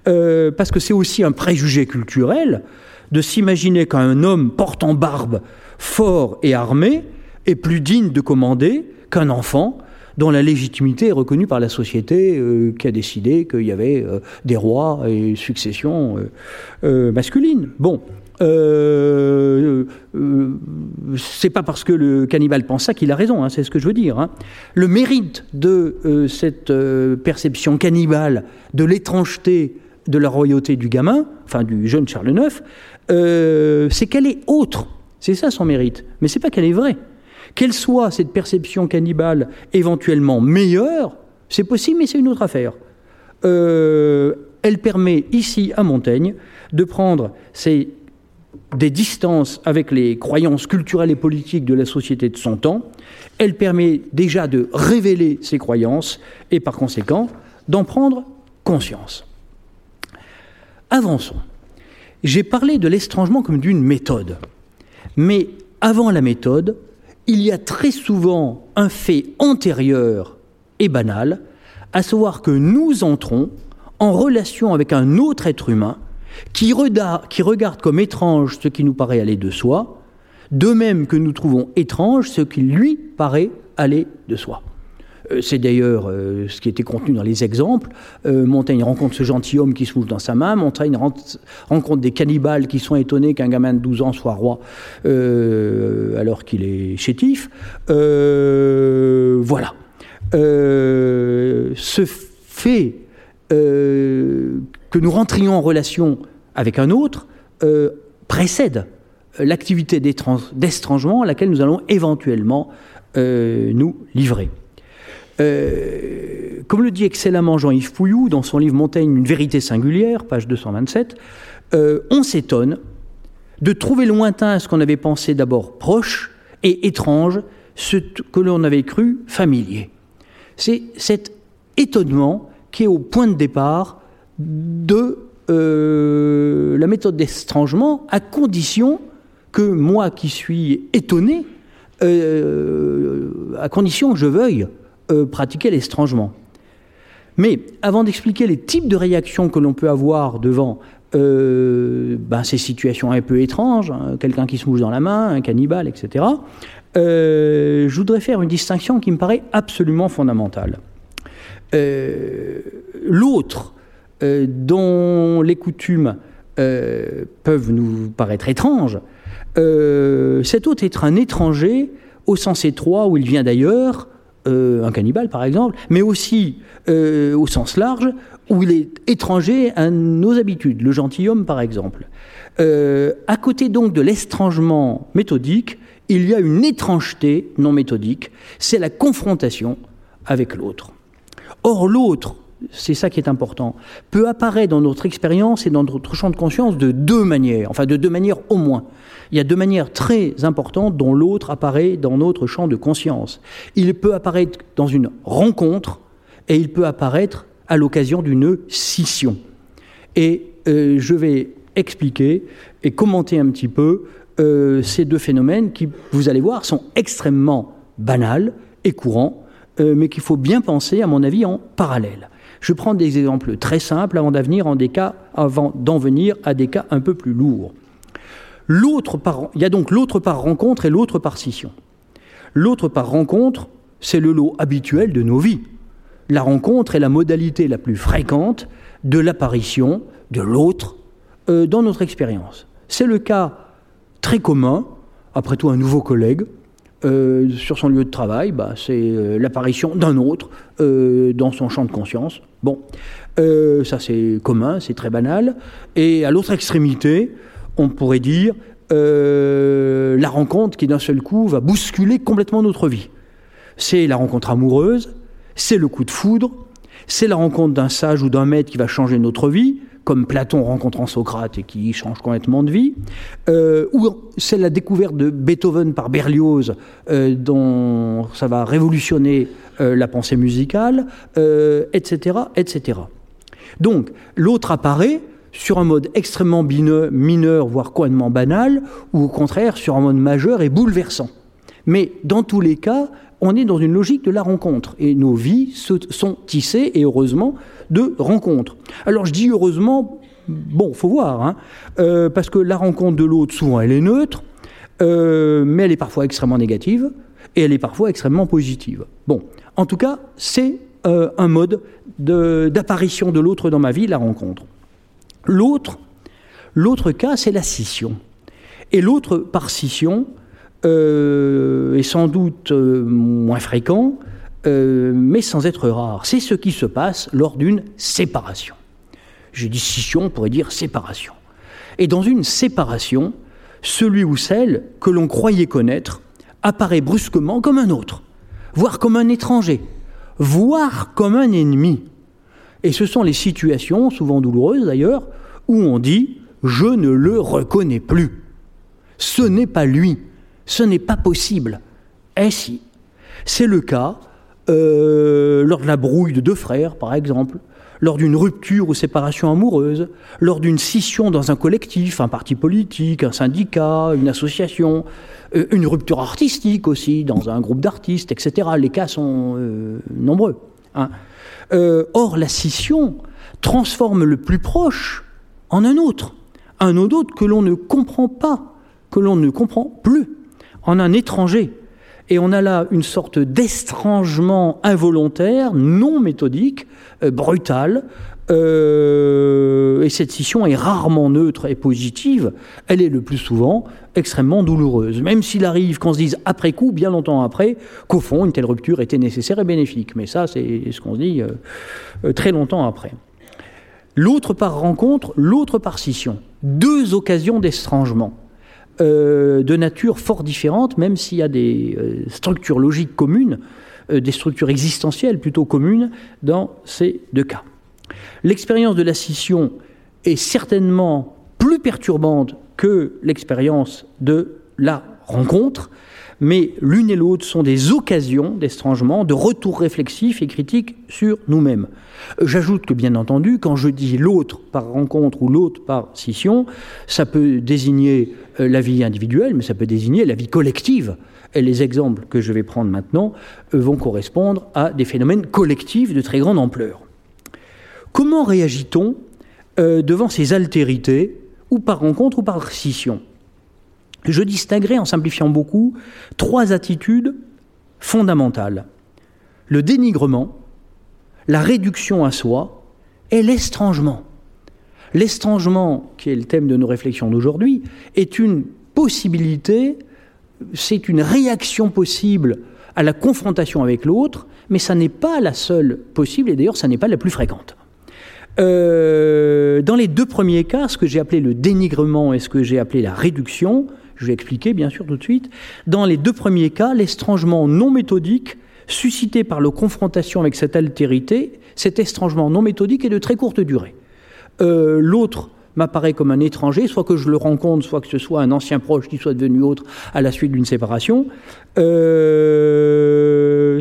Euh, parce que c'est aussi un préjugé culturel de s'imaginer qu'un homme portant barbe, fort et armé, est plus digne de commander qu'un enfant dont la légitimité est reconnue par la société euh, qui a décidé qu'il y avait euh, des rois et succession euh, masculine. Bon. c'est pas parce que le cannibale pense ça qu'il a raison, hein, c'est ce que je veux dire. Hein. Le mérite de cette perception cannibale, de l'étrangeté de la royauté du gamin, enfin du jeune Charles IX, c'est qu'elle est autre. C'est ça son mérite. Mais c'est pas qu'elle est vraie. Qu'elle soit cette perception cannibale éventuellement meilleure, c'est possible, mais c'est une autre affaire. Euh, elle permet ici à Montaigne de prendre des distances avec les croyances culturelles et politiques de la société de son temps. Elle permet déjà de révéler ses croyances et par conséquent d'en prendre conscience. Avançons. J'ai parlé de l'estrangement comme d'une méthode. Mais avant la méthode, il y a très souvent un fait antérieur et banal, à savoir que nous entrons en relation avec un autre être humain qui, regarde comme étrange ce qui nous paraît aller de soi, de même que nous trouvons étrange ce qui lui paraît aller de soi. Euh, c'est d'ailleurs euh, ce qui était contenu dans les exemples. Euh, Montaigne rencontre ce gentilhomme qui se mouche dans sa main. Montaigne rencontre des cannibales qui sont étonnés qu'un gamin de 12 ans soit roi alors qu'il est chétif. voilà. ce fait que nous rentrions en relation avec un autre précède l'activité d'estrangement à laquelle nous allons éventuellement nous livrer. Euh, comme le dit excellemment Jean-Yves Pouillou dans son livre Montaigne, Une vérité singulière, page 227, euh, on s'étonne de trouver lointain ce qu'on avait pensé d'abord proche et étrange, ce que l'on avait cru familier. C'est cet étonnement qui est au point de départ de euh, la méthode d'estrangement, à condition que moi qui suis étonné, à condition que je veuille euh, pratiquer l'estrangement. Mais avant d'expliquer les types de réactions que l'on peut avoir devant euh, ben, ces situations un peu étranges, hein, quelqu'un qui se mouche dans la main, un cannibale, etc., euh, je voudrais faire une distinction qui me paraît absolument fondamentale. L'autre, dont les coutumes peuvent nous paraître étranges, cet autre est un étranger au sens étroit où il vient d'ailleurs, euh, un cannibale par exemple, mais aussi euh, au sens large, où il est étranger à nos habitudes, le gentilhomme par exemple. Euh, à côté donc de l'estrangement méthodique, il y a une étrangeté non méthodique, c'est la confrontation avec l'autre. Or l'autre c'est ça qui est important, peut apparaître dans notre expérience et dans notre champ de conscience de deux manières, enfin de deux manières au moins. Il y a deux manières très importantes dont l'autre apparaît dans notre champ de conscience. Il peut apparaître dans une rencontre et il peut apparaître à l'occasion d'une scission. Et euh, je vais expliquer et commenter un petit peu euh, ces deux phénomènes qui, vous allez voir, sont extrêmement banals et courants, euh, mais qu'il faut bien penser, à mon avis, en parallèle. Je prends des exemples très simples avant d'en venir à des cas un peu plus lourds. Il y a donc l'autre par rencontre et l'autre par scission. L'autre par rencontre, c'est le lot habituel de nos vies. La rencontre est la modalité la plus fréquente de l'apparition de l'autre euh, dans notre expérience. C'est le cas très commun, après tout un nouveau collègue, euh, sur son lieu de travail, bah, c'est euh, l'apparition d'un autre dans son champ de conscience. Bon, ça c'est commun, c'est très banal. Et à l'autre extrémité, on pourrait dire la rencontre qui d'un seul coup va bousculer complètement notre vie. C'est la rencontre amoureuse, c'est le coup de foudre, c'est la rencontre d'un sage ou d'un maître qui va changer notre vie, comme Platon rencontrant Socrate et qui change complètement de vie, euh, ou c'est la découverte de Beethoven par Berlioz, euh, dont ça va révolutionner euh, la pensée musicale, etc., etc. Donc, l'autre apparaît sur un mode extrêmement mineur, voire complètement banal, ou au contraire sur un mode majeur et bouleversant. Mais dans tous les cas, on est dans une logique de la rencontre. Et nos vies sont tissées, et heureusement, de rencontres. Alors je dis heureusement, bon, faut voir, hein, euh, parce que la rencontre de l'autre, souvent, elle est neutre, euh, mais elle est parfois extrêmement négative, et elle est parfois extrêmement positive. Bon, en tout cas, c'est euh, un mode d'apparition de, l'autre dans ma vie, la rencontre. L'autre, l'autre cas, c'est la scission. Et l'autre par scission est sans doute moins fréquent, euh, mais sans être rare. C'est ce qui se passe lors d'une séparation. J'ai dit scission, on pourrait dire séparation. Et dans une séparation, celui ou celle que l'on croyait connaître apparaît brusquement comme un autre, voire comme un étranger, voire comme un ennemi. Et ce sont les situations, souvent douloureuses d'ailleurs, où on dit ⁇ je ne le reconnais plus ⁇ Ce n'est pas lui, ce n'est pas possible. Eh si, c'est le cas euh, lors de la brouille de deux frères, par exemple, lors d'une rupture ou séparation amoureuse, lors d'une scission dans un collectif, un parti politique, un syndicat, une association, euh, une rupture artistique aussi, dans un groupe d'artistes, etc. Les cas sont euh, nombreux. Hein. or, la scission transforme le plus proche en un autre, un autre que l'on ne comprend pas, que l'on ne comprend plus, en un étranger, et on a là une sorte d'estrangement involontaire, non méthodique, euh, brutal. Euh, et cette scission est rarement neutre et positive. Elle est le plus souvent extrêmement douloureuse. Même s'il arrive qu'on se dise après coup, bien longtemps après, qu'au fond, une telle rupture était nécessaire et bénéfique. Mais ça, c'est ce qu'on se dit euh, très longtemps après. L'autre par rencontre, l'autre par scission. Deux occasions d'estrangement. Euh, de nature fort différente, même s'il y a des euh, structures logiques communes, euh, des structures existentielles plutôt communes dans ces deux cas. L'expérience de la scission est certainement plus perturbante que l'expérience de la rencontre, mais l'une et l'autre sont des occasions d'estrangement, de retour réflexif et critique sur nous-mêmes. J'ajoute que, bien entendu, quand je dis l'autre par rencontre ou l'autre par scission, ça peut désigner euh, la vie individuelle, mais ça peut désigner la vie collective. Et les exemples que je vais prendre maintenant euh, vont correspondre à des phénomènes collectifs de très grande ampleur. Comment réagit-on euh, devant ces altérités, ou par rencontre ou par scission? Je distinguerai, en simplifiant beaucoup, trois attitudes fondamentales. Le dénigrement, la réduction à soi et l'estrangement. L'estrangement, qui est le thème de nos réflexions d'aujourd'hui, est une possibilité, c'est une réaction possible à la confrontation avec l'autre, mais ça n'est pas la seule possible, et d'ailleurs ça n'est pas la plus fréquente. Euh, dans les deux premiers cas, ce que j'ai appelé le dénigrement et ce que j'ai appelé la réduction, je vais expliquer bien sûr tout de suite. Dans les deux premiers cas, l'estrangement non méthodique suscité par la confrontation avec cette altérité, cet estrangement non méthodique est de très courte durée. Euh, l'autre m'apparaît comme un étranger, soit que je le rencontre, soit que ce soit un ancien proche qui soit devenu autre à la suite d'une séparation. Euh,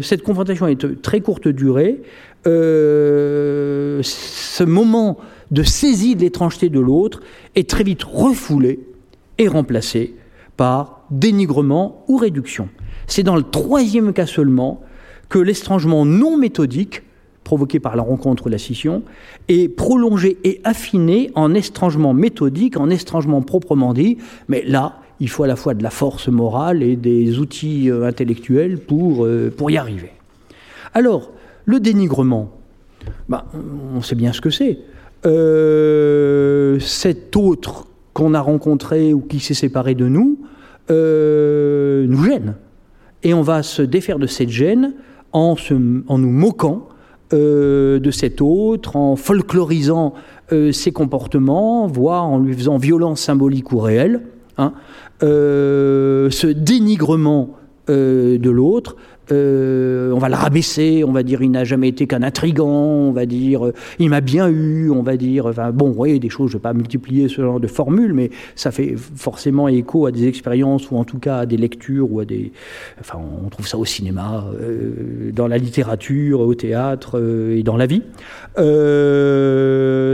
cette confrontation est de très courte durée. Euh, ce moment de saisie de l'étrangeté de l'autre est très vite refoulé et remplacé par dénigrement ou réduction. C'est dans le troisième cas seulement que l'estrangement non méthodique provoqué par la rencontre ou la scission, est prolongé et affiné en estrangement méthodique, en estrangement proprement dit, mais là, il faut à la fois de la force morale et des outils euh, intellectuels pour, euh, pour y arriver. Alors, le dénigrement, bah, on sait bien ce que c'est. Euh, cet autre qu'on a rencontré ou qui s'est séparé de nous nous gêne. Et on va se défaire de cette gêne en, nous moquant euh, de cet autre, en folklorisant euh, ses comportements, voire en lui faisant violence symbolique ou réelle. Hein. Euh, ce dénigrement de l'autre euh, on va le rabaisser, on va dire il n'a jamais été qu'un intrigant, on va dire euh, il m'a bien eu, on va dire, enfin bon, vous voyez, des choses, je ne vais pas multiplier ce genre de formules, mais ça fait forcément écho à des expériences ou en tout cas à des lectures ou à des. Enfin, on trouve ça au cinéma, euh, dans la littérature, au théâtre et dans la vie.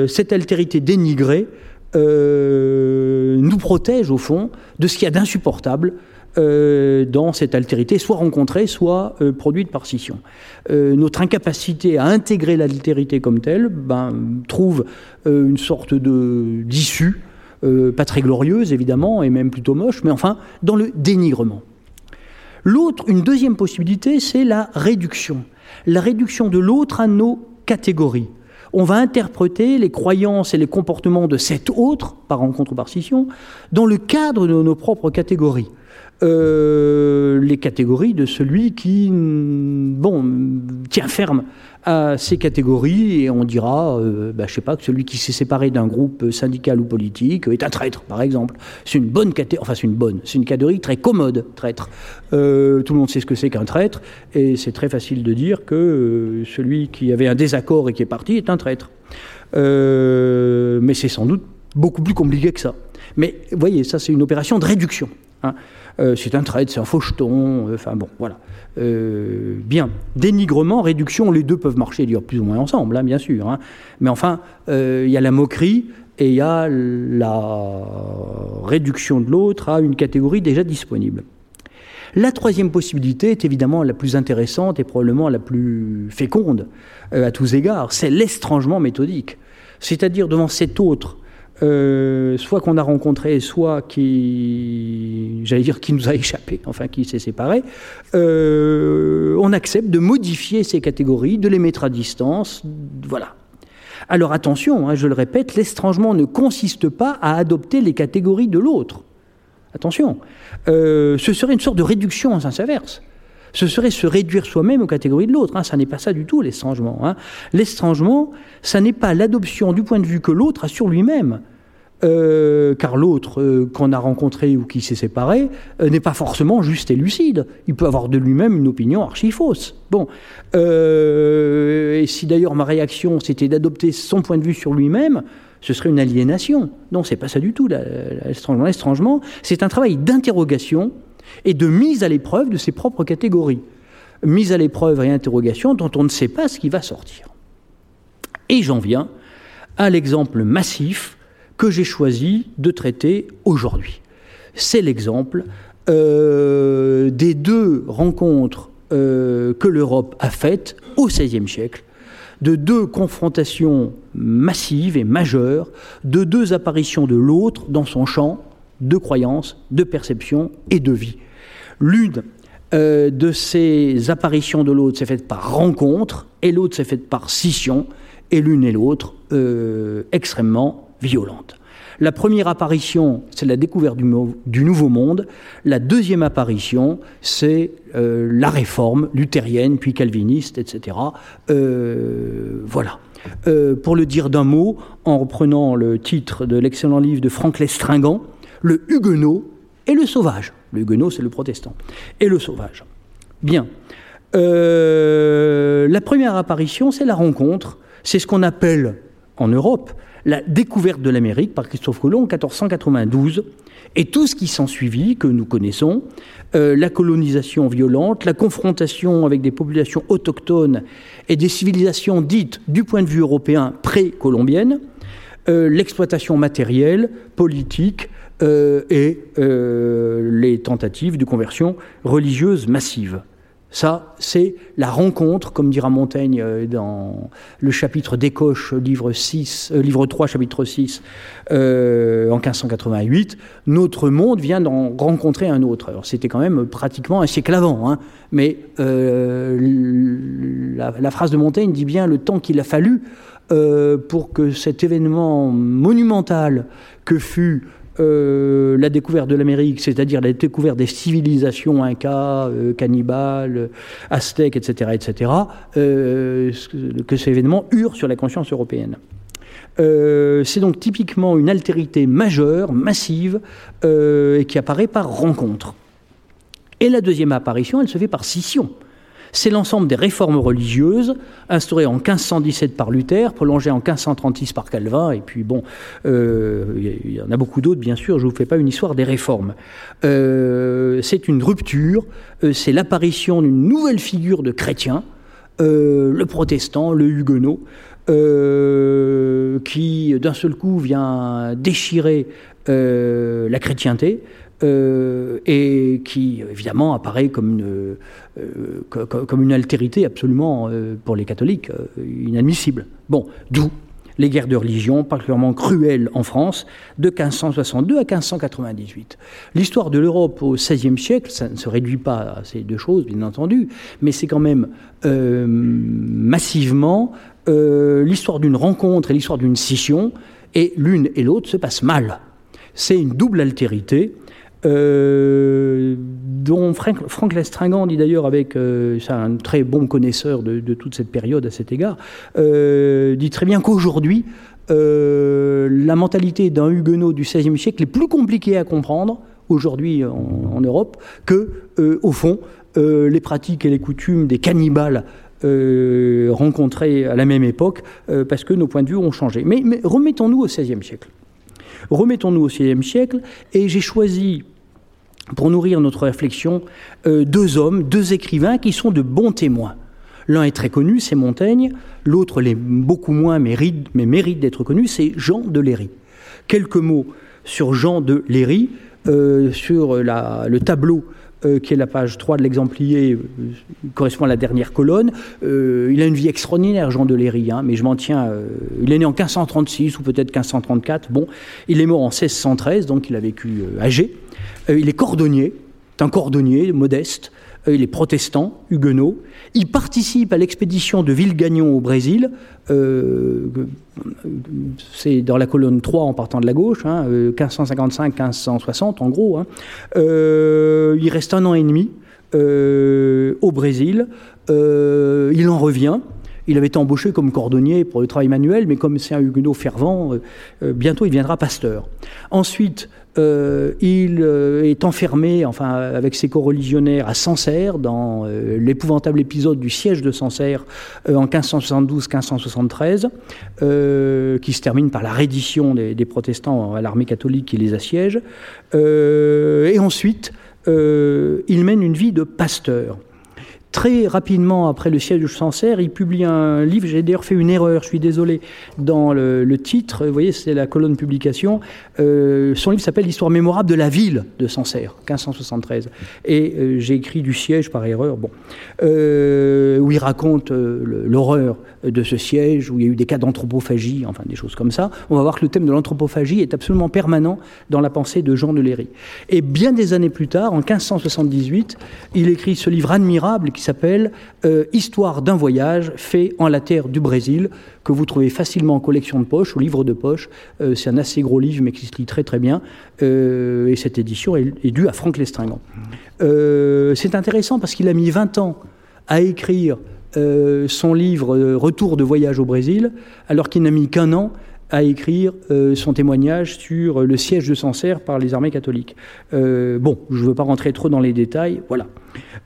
cette altérité dénigrée nous protège au fond de ce qu'il y a d'insupportable euh, dans cette altérité, soit rencontrée, soit euh, produite par scission. Euh, notre incapacité à intégrer l'altérité comme telle ben, trouve une sorte de d'issue, pas très glorieuse évidemment, et même plutôt moche, mais enfin dans le dénigrement. L'autre, une deuxième possibilité, c'est la réduction. La réduction de l'autre à nos catégories on va interpréter les croyances et les comportements de cet autre, par rencontre ou par scission, dans le cadre de nos propres catégories. Euh, les catégories de celui qui bon, tient ferme à ces catégories et on dira, euh, bah, je sais pas, que celui qui s'est séparé d'un groupe syndical ou politique est un traître, par exemple. C'est une bonne catégorie, enfin c'est une bonne, c'est une catégorie très commode, traître. Euh, tout le monde sait ce que c'est qu'un traître et c'est très facile de dire que celui qui avait un désaccord et qui est parti est un traître. mais c'est sans doute beaucoup plus compliqué que ça. Mais vous voyez, ça c'est une opération de réduction. Hein. Euh, c'est un traître, c'est un faucheton, euh, enfin bon, voilà. Euh, bien, dénigrement, réduction, les deux peuvent marcher plus ou moins ensemble, hein, bien sûr. Hein. Mais enfin, il y a la moquerie et il y a la réduction de l'autre à une catégorie déjà disponible. La troisième possibilité est évidemment la plus intéressante et probablement la plus féconde à tous égards, c'est l'estrangement méthodique. C'est-à-dire devant cet autre euh, soit qu'on a rencontré, soit qui, j'allais dire, qui nous a échappé, enfin qui s'est séparé, euh, on accepte de modifier ces catégories, de les mettre à distance, voilà. Alors attention, hein, je le répète, l'estrangement ne consiste pas à adopter les catégories de l'autre. Attention, euh, ce serait une sorte de réduction en sens inverse ce serait se réduire soi-même aux catégories de l'autre. Hein. Ça n'est pas ça du tout, l'estrangement. Hein. L'estrangement, ça n'est pas l'adoption du point de vue que l'autre a sur lui-même. Euh, car l'autre euh, qu'on a rencontré ou qui s'est séparé euh, n'est pas forcément juste et lucide. Il peut avoir de lui-même une opinion archi-fausse. Bon, et si d'ailleurs ma réaction c'était d'adopter son point de vue sur lui-même, ce serait une aliénation. Non, c'est pas ça du tout. L'estrangement, c'est un travail d'interrogation et de mise à l'épreuve de ses propres catégories. Mise à l'épreuve et interrogation dont on ne sait pas ce qui va sortir. Et j'en viens à l'exemple massif que j'ai choisi de traiter aujourd'hui. C'est l'exemple euh, des deux rencontres euh, que l'Europe a faites au XVIe siècle, de deux confrontations massives et majeures, de deux apparitions de l'autre dans son champ de croyance, de perception et de vie. L'une euh, de ces apparitions de l'autre s'est faite par rencontre et l'autre s'est faite par scission, et l'une et l'autre extrêmement violente. La première apparition, c'est la découverte du, Nouveau Monde. La deuxième apparition, c'est euh, la réforme luthérienne, puis calviniste, etc. Euh, voilà. Euh, pour le dire d'un mot, en reprenant le titre de l'excellent livre de Franck Lestringant, le Huguenot et le sauvage. Le Huguenot, c'est le protestant. Et le sauvage. Bien. la première apparition, c'est la rencontre. C'est ce qu'on appelle en Europe la découverte de l'Amérique par Christophe Colomb en 1492 et tout ce qui s'ensuivit, que nous connaissons, euh, la colonisation violente, la confrontation avec des populations autochtones et des civilisations dites, du point de vue européen, pré-colombiennes, euh, l'exploitation matérielle, politique euh, et les tentatives de conversion religieuse massive. Ça, c'est la rencontre, comme dira Montaigne euh, dans le chapitre d'Écoche, livre, 6, euh, livre 3, chapitre 6, euh, en 1588. Notre monde vient d'en rencontrer un autre. Alors, c'était quand même pratiquement un siècle avant, hein, mais la, phrase de Montaigne dit bien le temps qu'il a fallu pour que cet événement monumental que fut euh, la découverte de l'Amérique, c'est-à-dire la découverte des civilisations incas, euh, cannibales, aztèques, etc., etc., euh, que ces événements eurent sur la conscience européenne. c'est donc typiquement une altérité majeure, massive, qui apparaît par rencontre. Et la deuxième apparition, elle se fait par scission c'est l'ensemble des réformes religieuses instaurées en 1517 par Luther, prolongées en 1536 par Calvin, et puis bon, euh, il y en a beaucoup d'autres, bien sûr, je ne vous fais pas une histoire des réformes. Euh, c'est une rupture, euh, c'est l'apparition d'une nouvelle figure de chrétien, le protestant, le huguenot, qui d'un seul coup vient déchirer la chrétienté, euh, et qui évidemment apparaît comme une, euh, comme une altérité absolument euh, pour les catholiques inadmissible. Bon, d'où les guerres de religion, particulièrement cruelles en France, de 1562 à 1598. L'histoire de l'Europe au XVIe siècle, ça ne se réduit pas à ces deux choses, bien entendu, mais c'est quand même massivement l'histoire d'une rencontre et l'histoire d'une scission, et l'une et l'autre se passent mal. C'est une double altérité euh, dont Frank, Lestringant dit d'ailleurs avec, euh, un très bon connaisseur de, toute cette période à cet égard, euh, dit très bien qu'aujourd'hui, la mentalité d'un huguenot du XVIe siècle est plus compliquée à comprendre aujourd'hui en, Europe que, au fond, les pratiques et les coutumes des cannibales rencontrés à la même époque, parce que nos points de vue ont changé. Mais, mais remettons-nous au XVIe siècle. Remettons-nous au XVIe siècle, et j'ai choisi pour nourrir notre réflexion euh, deux hommes, deux écrivains qui sont de bons témoins. L'un est très connu, c'est Montaigne, l'autre beaucoup moins, mais mérite, d'être connu, c'est Jean de Léry. Quelques mots sur Jean de Léry, euh, sur le tableau euh, qui est la page 3 de l'exemplier, correspond à la dernière colonne. il a une vie extraordinaire, Jean de Léry, hein, mais je m'en tiens. il est né en 1536 ou peut-être 1534. Bon, il est mort en 1613, donc il a vécu âgé. Euh, il est cordonnier, un cordonnier modeste. Euh, il est protestant, huguenot. Il participe à l'expédition de Villegagnon au Brésil. Euh, c'est dans la colonne 3 en partant de la gauche, 1555-1560 hein, en gros. Hein. il reste un an et demi au Brésil. il en revient. Il avait été embauché comme cordonnier pour le travail manuel, mais comme c'est un huguenot fervent, bientôt il deviendra pasteur. Ensuite, euh, il euh, est enfermé, enfin, avec ses co-religionnaires à Sancerre, dans euh, l'épouvantable épisode du siège de Sancerre en 1572-1573, qui se termine par la reddition des, des protestants à l'armée catholique qui les assiège. et ensuite, il mène une vie de pasteur. Très rapidement après le siège de Sancerre, il publie un livre. J'ai d'ailleurs fait une erreur, je suis désolé, dans le, titre. Vous voyez, c'est la colonne publication. Euh, son livre s'appelle L'histoire mémorable de la ville de Sancerre, 1573. Et euh, j'ai écrit du siège par erreur, bon, euh, où il raconte l'horreur de ce siège, où il y a eu des cas d'anthropophagie, enfin des choses comme ça. On va voir que le thème de l'anthropophagie est absolument permanent dans la pensée de Jean de Léry. Et bien des années plus tard, en 1578, il écrit ce livre admirable qui s'appelle euh, Histoire d'un voyage fait en la terre du Brésil, que vous trouvez facilement en collection de poche ou livre de poche. Euh, c'est un assez gros livre, mais qui se lit très très bien. Euh, et cette édition est, due à Franck Lestringant. c'est intéressant parce qu'il a mis 20 ans à écrire son livre Retour de voyage au Brésil, alors qu'il n'a mis qu'un an à écrire euh, son témoignage sur le siège de Sancerre par les armées catholiques. Euh, bon, je ne veux pas rentrer trop dans les détails, voilà.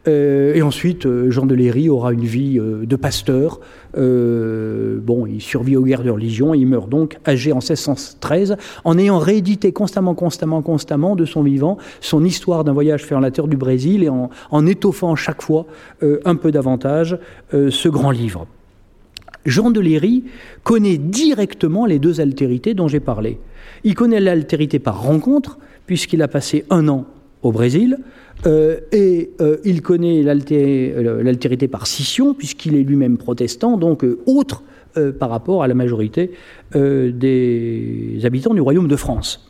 Euh, et ensuite, Jean de Léry aura une vie de pasteur. bon, il survit aux guerres de religion, il meurt donc âgé en 1613, en ayant réédité constamment, constamment, constamment de son vivant son histoire d'un voyage fait en la terre du Brésil et en étoffant chaque fois un peu davantage ce grand livre. Jean de Léry connaît directement les deux altérités dont j'ai parlé. Il connaît l'altérité par rencontre, puisqu'il a passé un an au Brésil, euh, et euh, il connaît euh, l'altérité par scission, puisqu'il est lui-même protestant, donc autre par rapport à la majorité des habitants du royaume de France.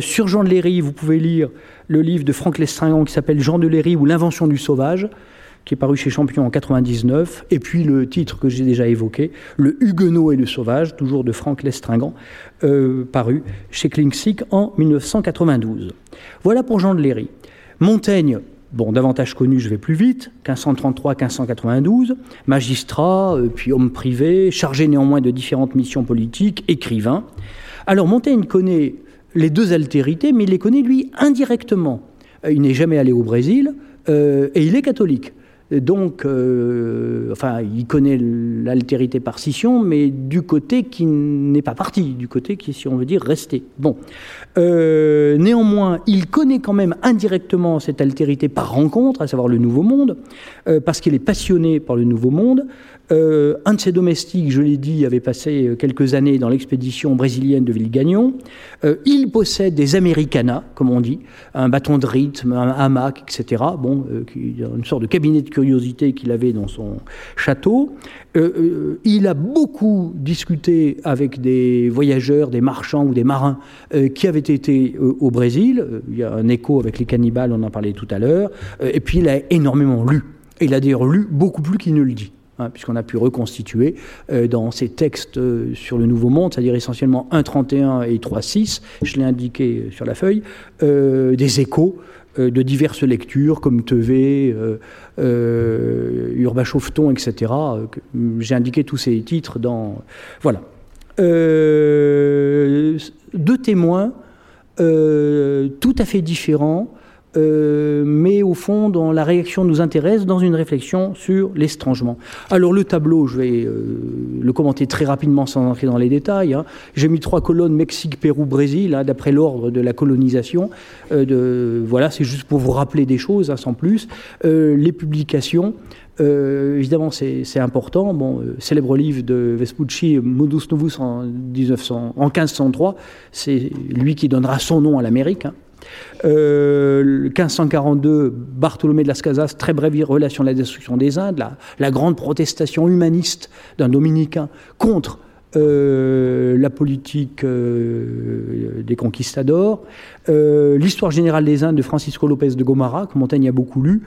sur Jean de Léry, vous pouvez lire le livre de Franck Lestringant qui s'appelle Jean de Léry ou l'invention du sauvage, qui est paru chez Champion en 99, et puis le titre que j'ai déjà évoqué, Le Huguenot et le Sauvage, toujours de Franck Lestringant, euh, paru chez Klingsik en 1992. Voilà pour Jean de Léry. Montaigne, bon, davantage connu, je vais plus vite, 1533-1592, magistrat, euh, puis homme privé, chargé néanmoins de différentes missions politiques, écrivain. Alors Montaigne connaît les deux altérités, mais il les connaît, lui, indirectement. Euh, il n'est jamais allé au Brésil, et il est catholique. Donc, euh, enfin, il connaît l'altérité par scission, mais du côté qui n'est pas parti, du côté qui, si on veut dire, resté. Bon. Euh, néanmoins, il connaît quand même indirectement cette altérité par rencontre, à savoir le Nouveau Monde, euh, parce qu'il est passionné par le Nouveau Monde. Euh, un de ses domestiques, je l'ai dit, avait passé euh, quelques années dans l'expédition brésilienne de Villegagnon. Euh, il possède des Americanas, comme on dit, un bâton de rythme, un hamac, etc. Bon, une sorte de cabinet de curiosité qu'il avait dans son château. il a beaucoup discuté avec des voyageurs, des marchands ou des marins qui avaient été au Brésil. Il y a un écho avec les cannibales, on en parlait tout à l'heure. et puis il a énormément lu. Il a d'ailleurs lu beaucoup plus qu'il ne le dit. Hein, puisqu'on a pu reconstituer euh, dans ces textes euh, sur le Nouveau Monde, c'est-à-dire essentiellement 1.31 et 3.6, je l'ai indiqué euh, sur la feuille, des échos de diverses lectures comme Tevet, Urbain Chauveton, etc. J'ai indiqué tous ces titres dans. Voilà. deux témoins tout à fait différents euh, mais au fond, la réaction nous intéresse dans une réflexion sur l'estrangement. Alors le tableau, je vais euh, le commenter très rapidement sans entrer dans les détails. Hein. J'ai mis trois colonnes Mexique, Pérou, Brésil, hein, d'après l'ordre de la colonisation. Euh, voilà, c'est juste pour vous rappeler des choses, hein, sans plus. les publications. évidemment, c'est important. Bon, célèbre livre de Vespucci, Modus Novus en, 1900, en 1503, c'est lui qui donnera son nom à l'Amérique. 1542, euh, Bartholomé de las Casas, très brève relation à la destruction des Indes, la, grande protestation humaniste d'un dominicain contre euh, la politique euh, des conquistadors, l'histoire générale des Indes de Francisco Lopez de Gomara, que Montaigne a beaucoup lu,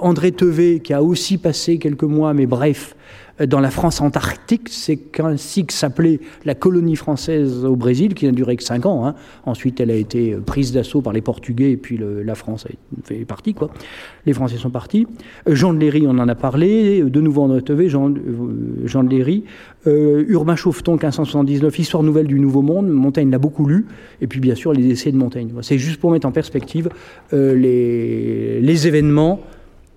André Tevet, qui a aussi passé quelques mois, mais bref, dans la France antarctique. C'est ainsi que s'appelait la colonie française au Brésil, qui n'a duré que cinq ans. Hein. Ensuite, elle a été prise d'assaut par les Portugais, et puis la France fait partie. Quoi. Les Français sont partis. Euh, Jean de Léry, on en a parlé. De nouveau, en TV, Jean, euh, Jean de Léry. Euh, Urbain Chauveton, 1579, Histoire nouvelle du Nouveau Monde. Montaigne l'a beaucoup lu. Et puis, bien sûr, les essais de Montaigne. C'est juste pour mettre en perspective les, événements,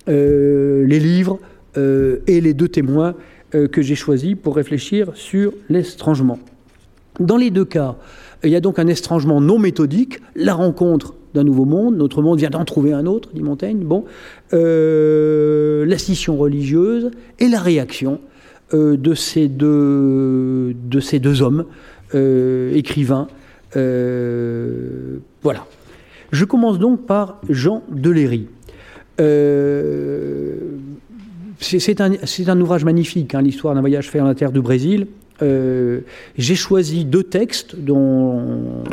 les livres et les deux témoins euh, que j'ai choisi pour réfléchir sur l'estrangement. Dans les deux cas, il y a donc un estrangement non méthodique, la rencontre d'un nouveau monde, notre monde vient d'en trouver un autre, dit Montaigne, bon, euh, la scission religieuse et la réaction euh, de, ces deux, de ces deux hommes, écrivains. voilà. Je commence donc par Jean Deléry. C'est un, ouvrage magnifique, hein, l'histoire d'un voyage fait en la terre du Brésil. Euh, j'ai choisi deux textes dont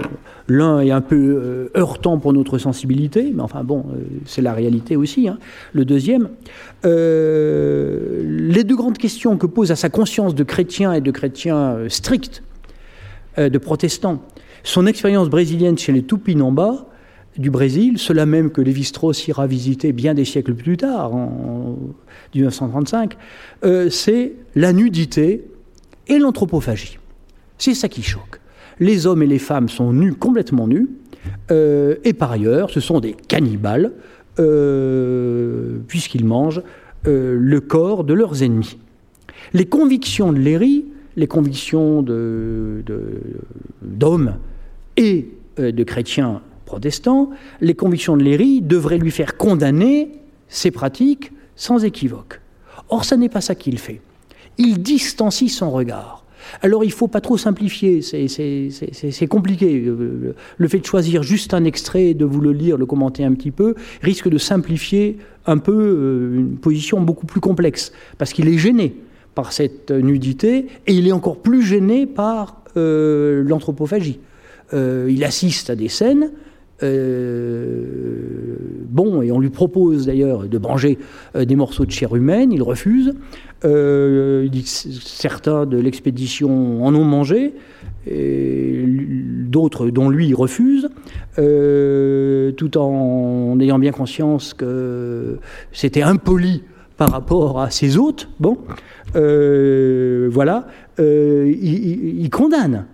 l'un est un peu euh, heurtant pour notre sensibilité, mais enfin bon, euh, c'est la réalité aussi. Hein. Le deuxième, les deux grandes questions que pose à sa conscience de chrétien et de chrétien strict, de protestant, son expérience brésilienne chez les Tupinamba du Brésil, cela même que Lévi-Strauss ira visiter bien des siècles plus tard, en 1935, euh, c'est la nudité et l'anthropophagie. C'est ça qui choque. Les hommes et les femmes sont nus, complètement nus, euh, et par ailleurs, ce sont des cannibales, euh, puisqu'ils mangent le corps de leurs ennemis. Les convictions de Léry, les convictions d'hommes et de chrétiens protestants, les convictions de Léry devraient lui faire condamner ces pratiques sans équivoque. Or, ce n'est pas ça qu'il fait. Il distancie son regard. Alors il ne faut pas trop simplifier, c'est compliqué. Le fait de choisir juste un extrait, de vous le lire, le commenter un petit peu, risque de simplifier un peu euh, une position beaucoup plus complexe, parce qu'il est gêné par cette nudité, et il est encore plus gêné par euh, l'anthropophagie. Euh, il assiste à des scènes euh, bon, et on lui propose d'ailleurs de manger euh, des morceaux de chair humaine, il refuse. Euh, certains de l'expédition en ont mangé, d'autres dont lui refuse, tout en ayant bien conscience que c'était impoli par rapport à ses hôtes. Bon, voilà, il condamne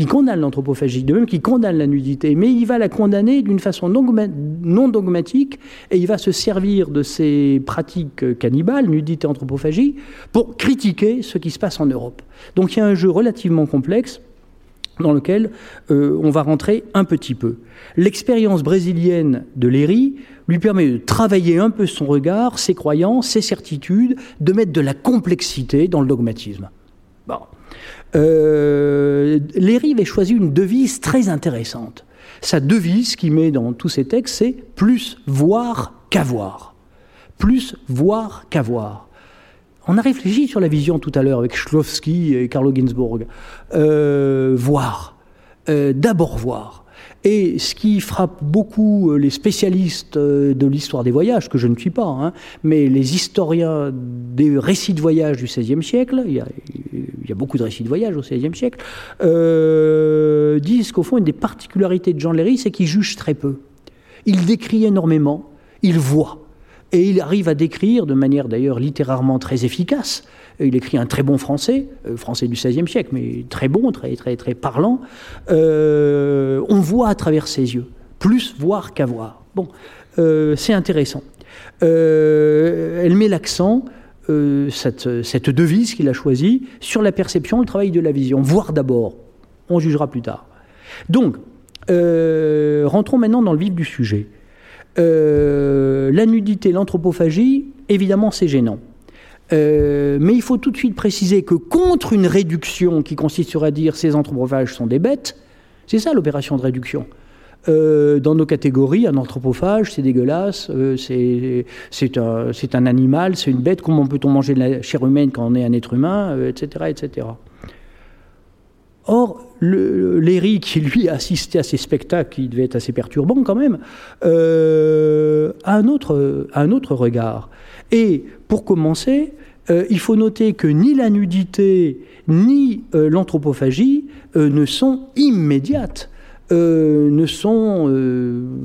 il condamne l'anthropophagie, de même qu'il condamne la nudité, mais il va la condamner d'une façon non dogmatique et il va se servir de ces pratiques cannibales, nudité, anthropophagie, pour critiquer ce qui se passe en Europe. Donc il y a un jeu relativement complexe dans lequel euh, on va rentrer un petit peu. L'expérience brésilienne de Léry lui permet de travailler un peu son regard, ses croyances, ses certitudes, de mettre de la complexité dans le dogmatisme. Bon. Euh, Léry avait choisi une devise très intéressante. Sa devise qu'il met dans tous ses textes, c'est plus voir qu'avoir. Plus voir qu'avoir. On a réfléchi sur la vision tout à l'heure avec Schlowski et Carlo Ginzburg. Euh, voir. Euh, d'abord voir. Et ce qui frappe beaucoup euh, les spécialistes euh, de l'histoire des voyages, que je ne suis pas, hein, mais les historiens des récits de voyage du XVIe siècle, il y, a, beaucoup de récits de voyage au XVIe siècle, euh, disent qu'au fond, une des particularités de Jean Léry, c'est qu'il juge très peu. Il décrit énormément, il voit. Et il arrive à décrire, de manière d'ailleurs littérairement très efficace, il écrit un très bon français, euh, français du XVIe siècle, mais très bon, très, parlant. Euh, on voit à travers ses yeux, plus voir qu'avoir. Bon, euh, c'est intéressant. elle met l'accent, cette, cette, devise qu'il a choisie, sur la perception, le travail de la vision. Voir d'abord, on jugera plus tard. Donc, rentrons maintenant dans le vif du sujet. La nudité, l'anthropophagie, évidemment, c'est gênant. Euh, mais il faut tout de suite préciser que contre une réduction qui consisterait à dire ces anthropophages sont des bêtes, c'est ça l'opération de réduction. Euh, dans nos catégories, un anthropophage, c'est dégueulasse, euh, c'est un, un, animal, c'est une bête, comment peut-on manger de la chair humaine quand on est un être humain, etc., etc. Or, Léry, qui lui a assisté à ces spectacles qui devaient être assez perturbants quand même, a, un autre, a un autre regard. Et pour commencer, euh, il faut noter que ni la nudité ni euh, l'anthropophagie euh, ne sont immédiates. ne sont,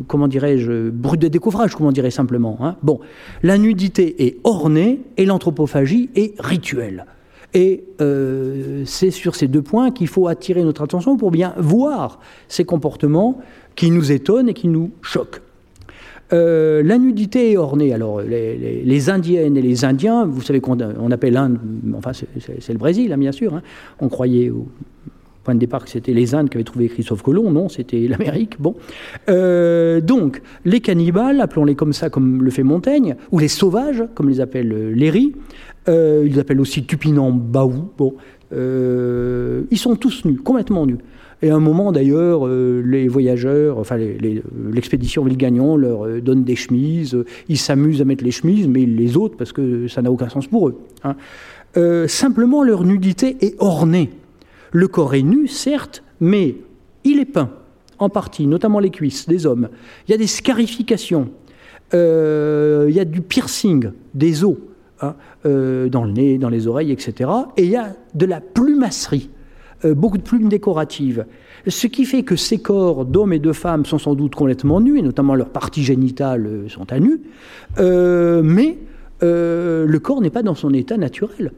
comment dirais-je, brut de découvrage, comment dirais simplement. Hein. Bon, la nudité est ornée et l'anthropophagie est rituelle. Et c'est sur ces deux points qu'il faut attirer notre attention pour bien voir ces comportements qui nous étonnent et qui nous choquent. Euh, la nudité est ornée. Alors, les, Indiennes et les Indiens, vous savez qu'on on appelle l'Inde, enfin, c'est le Brésil, hein, bien sûr. Hein. On croyait au point de départ que c'était les Indes qui avaient trouvé Christophe Colomb. Non, c'était l'Amérique. Bon. Euh, donc, les cannibales, appelons-les comme ça, comme le fait Montaigne, ou les sauvages, comme les appelle euh, ils appellent aussi Tupinan Baou. Bon. ils sont tous nus, complètement nus. Et à un moment, d'ailleurs, euh, les voyageurs, enfin l'expédition Ville-Gagnon leur euh, donne des chemises. Ils s'amusent à mettre les chemises, mais ils les ôtent parce que ça n'a aucun sens pour eux. Hein. Euh, simplement, leur nudité est ornée. Le corps est nu, certes, mais il est peint, en partie, notamment les cuisses des hommes. Il y a des scarifications, il y a du piercing des os hein, dans le nez, dans les oreilles, etc. Et il y a de la plumasserie. Euh, beaucoup de plumes décoratives. Ce qui fait que ces corps d'hommes et de femmes sont sans doute complètement nus, et notamment leurs parties génitales euh, sont à nu, euh, mais le corps n'est pas dans son état naturel.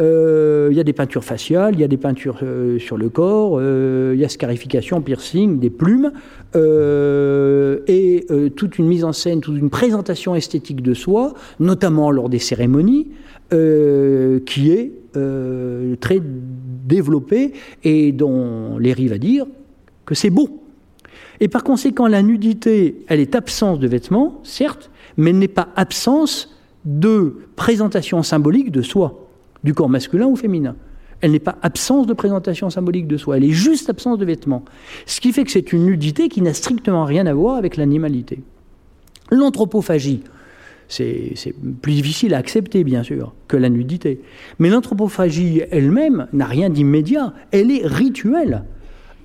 euh, il y a des peintures faciales, il y a des peintures euh, sur le corps, euh, il y a scarification, piercing, des plumes, et toute une mise en scène, toute une présentation esthétique de soi, notamment lors des cérémonies, qui est très développée et dont Léry va dire que c'est beau. Et par conséquent, la nudité, elle est absence de vêtements, certes, mais elle n'est pas absence de présentation symbolique de soi du corps masculin ou féminin. Elle n'est pas absence de présentation symbolique de soi, elle est juste absence de vêtements. Ce qui fait que c'est une nudité qui n'a strictement rien à voir avec l'animalité. L'anthropophagie, c'est plus difficile à accepter, bien sûr, que la nudité. Mais l'anthropophagie elle-même n'a rien d'immédiat, elle est rituelle.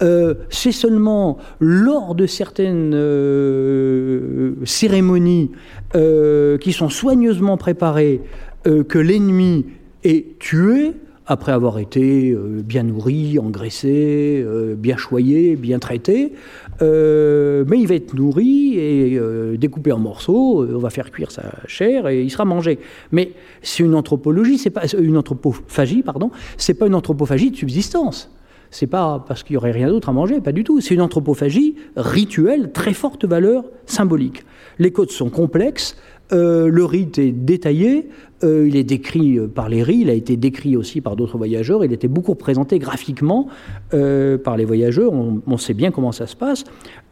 Euh, c'est seulement lors de certaines euh, cérémonies euh, qui sont soigneusement préparées que l'ennemi est tué après avoir été euh, bien nourri, engraissé, euh, bien choyé, bien traité. Euh, mais il va être nourri et découpé en morceaux, on va faire cuire sa chair et il sera mangé. Mais c'est une anthropologie, c'est pas une anthropophagie, pardon, c'est pas une anthropophagie de subsistance. C'est pas parce qu'il y aurait rien d'autre à manger, pas du tout. C'est une anthropophagie rituelle, très forte valeur symbolique. Les codes sont complexes, euh, le rite est détaillé, euh, il est décrit euh, par les rites, il a été décrit aussi par d'autres voyageurs, il était beaucoup représenté graphiquement par les voyageurs, on, sait bien comment ça se passe.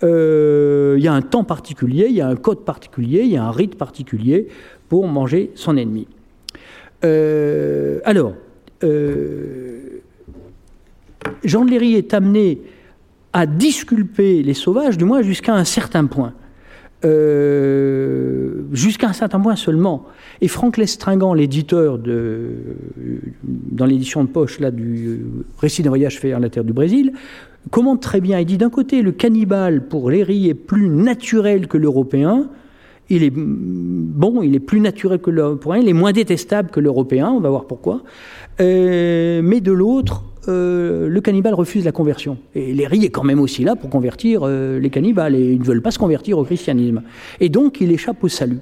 il y a un temps particulier, il y a un code particulier, il y a un rite particulier pour manger son ennemi. alors, Jean de Léry est amené à disculper les sauvages, du moins jusqu'à un certain point. Euh, jusqu'à un certain point seulement. Et Franck Lestringant, l'éditeur de, dans l'édition de poche là, du récit d'un voyage fait à la terre du Brésil, commente très bien. Il dit d'un côté, le cannibale pour Léry est plus naturel que l'européen. Il est bon, il est plus naturel que l'européen, il est moins détestable que l'européen, on va voir pourquoi. Euh, mais de l'autre, euh, le cannibale refuse la conversion. Et Léry est quand même aussi là pour convertir euh, les cannibales, et ils ne veulent pas se convertir au christianisme. Et donc il échappe au salut,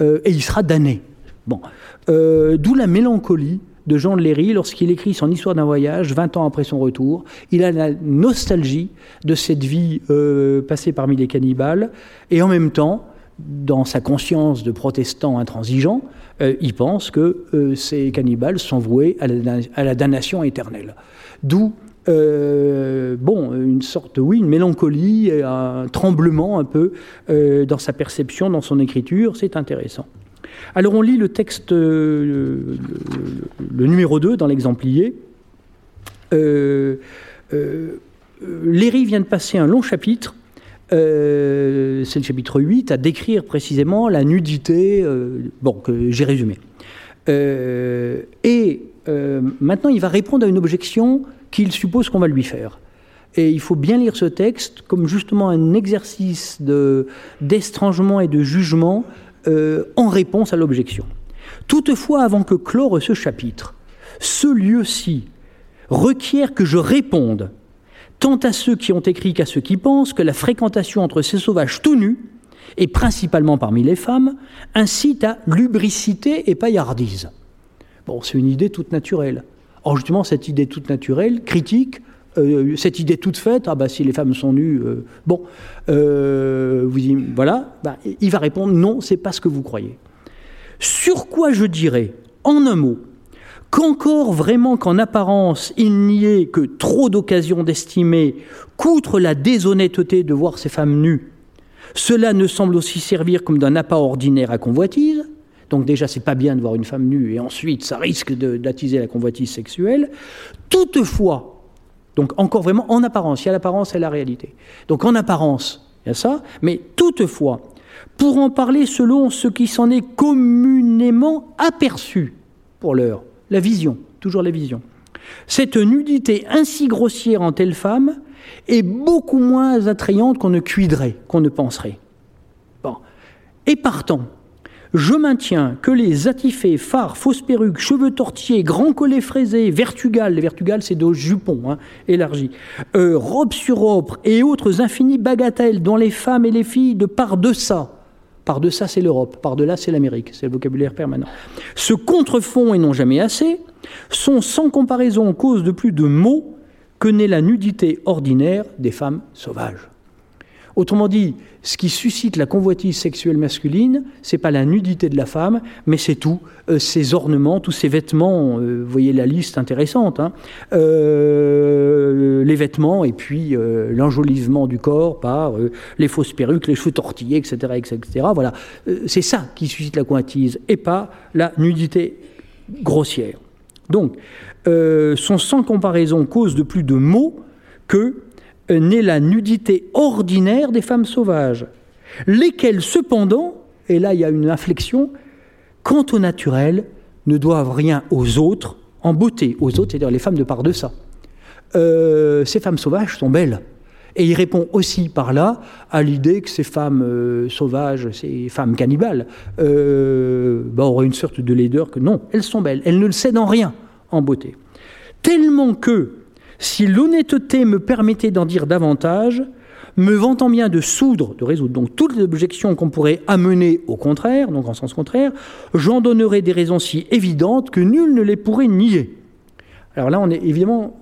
euh, et il sera damné. Bon. D'où la mélancolie de Jean de Léry lorsqu'il écrit son histoire d'un voyage, 20 ans après son retour. Il a la nostalgie de cette vie passée parmi les cannibales, et en même temps, dans sa conscience de protestant intransigeant, il pense que ces cannibales sont voués à la damnation éternelle. D'où euh, bon, une sorte, oui, une mélancolie, un tremblement un peu euh, dans sa perception, dans son écriture, c'est intéressant. Alors on lit le texte, euh, le, numéro 2 dans l'exemplier. Léry vient de passer un long chapitre, c'est le chapitre 8, à décrire précisément la nudité, bon, que j'ai résumé. et euh, maintenant, il va répondre à une objection qu'il suppose qu'on va lui faire. Et il faut bien lire ce texte comme justement un exercice d'estrangement et de jugement euh, en réponse à l'objection. Toutefois, avant que clore ce chapitre, ce lieu-ci requiert que je réponde tant à ceux qui ont écrit qu'à ceux qui pensent que la fréquentation entre ces sauvages tout nus, et principalement parmi les femmes, incite à lubricité et paillardise. Bon, c'est une idée toute naturelle. Or, justement, cette idée toute naturelle, critique, euh, cette idée toute faite, ah bah si les femmes sont nues, euh, bon, euh, vous voilà, bah, il va répondre non, c'est pas ce que vous croyez. Sur quoi je dirais, en un mot, qu'encore vraiment qu'en apparence il n'y ait que trop d'occasions d'estimer qu'outre la déshonnêteté de voir ces femmes nues, cela ne semble aussi servir comme d'un appât ordinaire à convoitise, donc déjà, c'est pas bien de voir une femme nue, et ensuite, ça risque d'attiser la convoitise sexuelle. Toutefois, donc encore vraiment en apparence, il y a l'apparence et la réalité. Donc en apparence, il y a ça, mais toutefois, pour en parler selon ce qui s'en est communément aperçu pour l'heure, la vision, toujours la vision. Cette nudité ainsi grossière en telle femme est beaucoup moins attrayante qu'on ne cuiderait, qu'on ne penserait. Bon. Et partant, je maintiens que les attifés, phares, fausses perruques, cheveux tortillés, grands collets fraisés, vertugales, les vertugales c'est de jupons hein, élargis, euh, robes sur robes et autres infinies bagatelles dont les femmes et les filles de par-deçà, par-deçà c'est l'Europe, par-delà c'est l'Amérique, c'est le vocabulaire permanent, se contrefont et n'ont jamais assez, sont sans comparaison cause de plus de maux que n'est la nudité ordinaire des femmes sauvages. Autrement dit, ce qui suscite la convoitise sexuelle masculine, c'est pas la nudité de la femme, mais c'est tout, euh, ses ornements, tous ses vêtements. Euh, vous voyez la liste intéressante. Hein. Euh, les vêtements et puis l'enjolivement du corps par les fausses perruques, les cheveux tortillés, etc., etc. Voilà, c'est ça qui suscite la convoitise et pas la nudité grossière. Donc, sont sans comparaison cause de plus de maux que n'est la nudité ordinaire des femmes sauvages, lesquelles cependant, et là il y a une inflexion, quant au naturel, ne doivent rien aux autres en beauté, aux autres, c'est-à-dire les femmes de par de ça. Euh, ces femmes sauvages sont belles. Et il répond aussi par là à l'idée que ces femmes euh, sauvages, ces femmes cannibales, euh, bah, auraient une sorte de laideur que non, elles sont belles, elles ne le cèdent en rien en beauté. Tellement que si l'honnêteté me permettait d'en dire davantage, me vantant bien de soudre, de résoudre donc toutes les objections qu'on pourrait amener au contraire, donc en sens contraire, j'en donnerais des raisons si évidentes que nul ne les pourrait nier. Alors là, on est évidemment,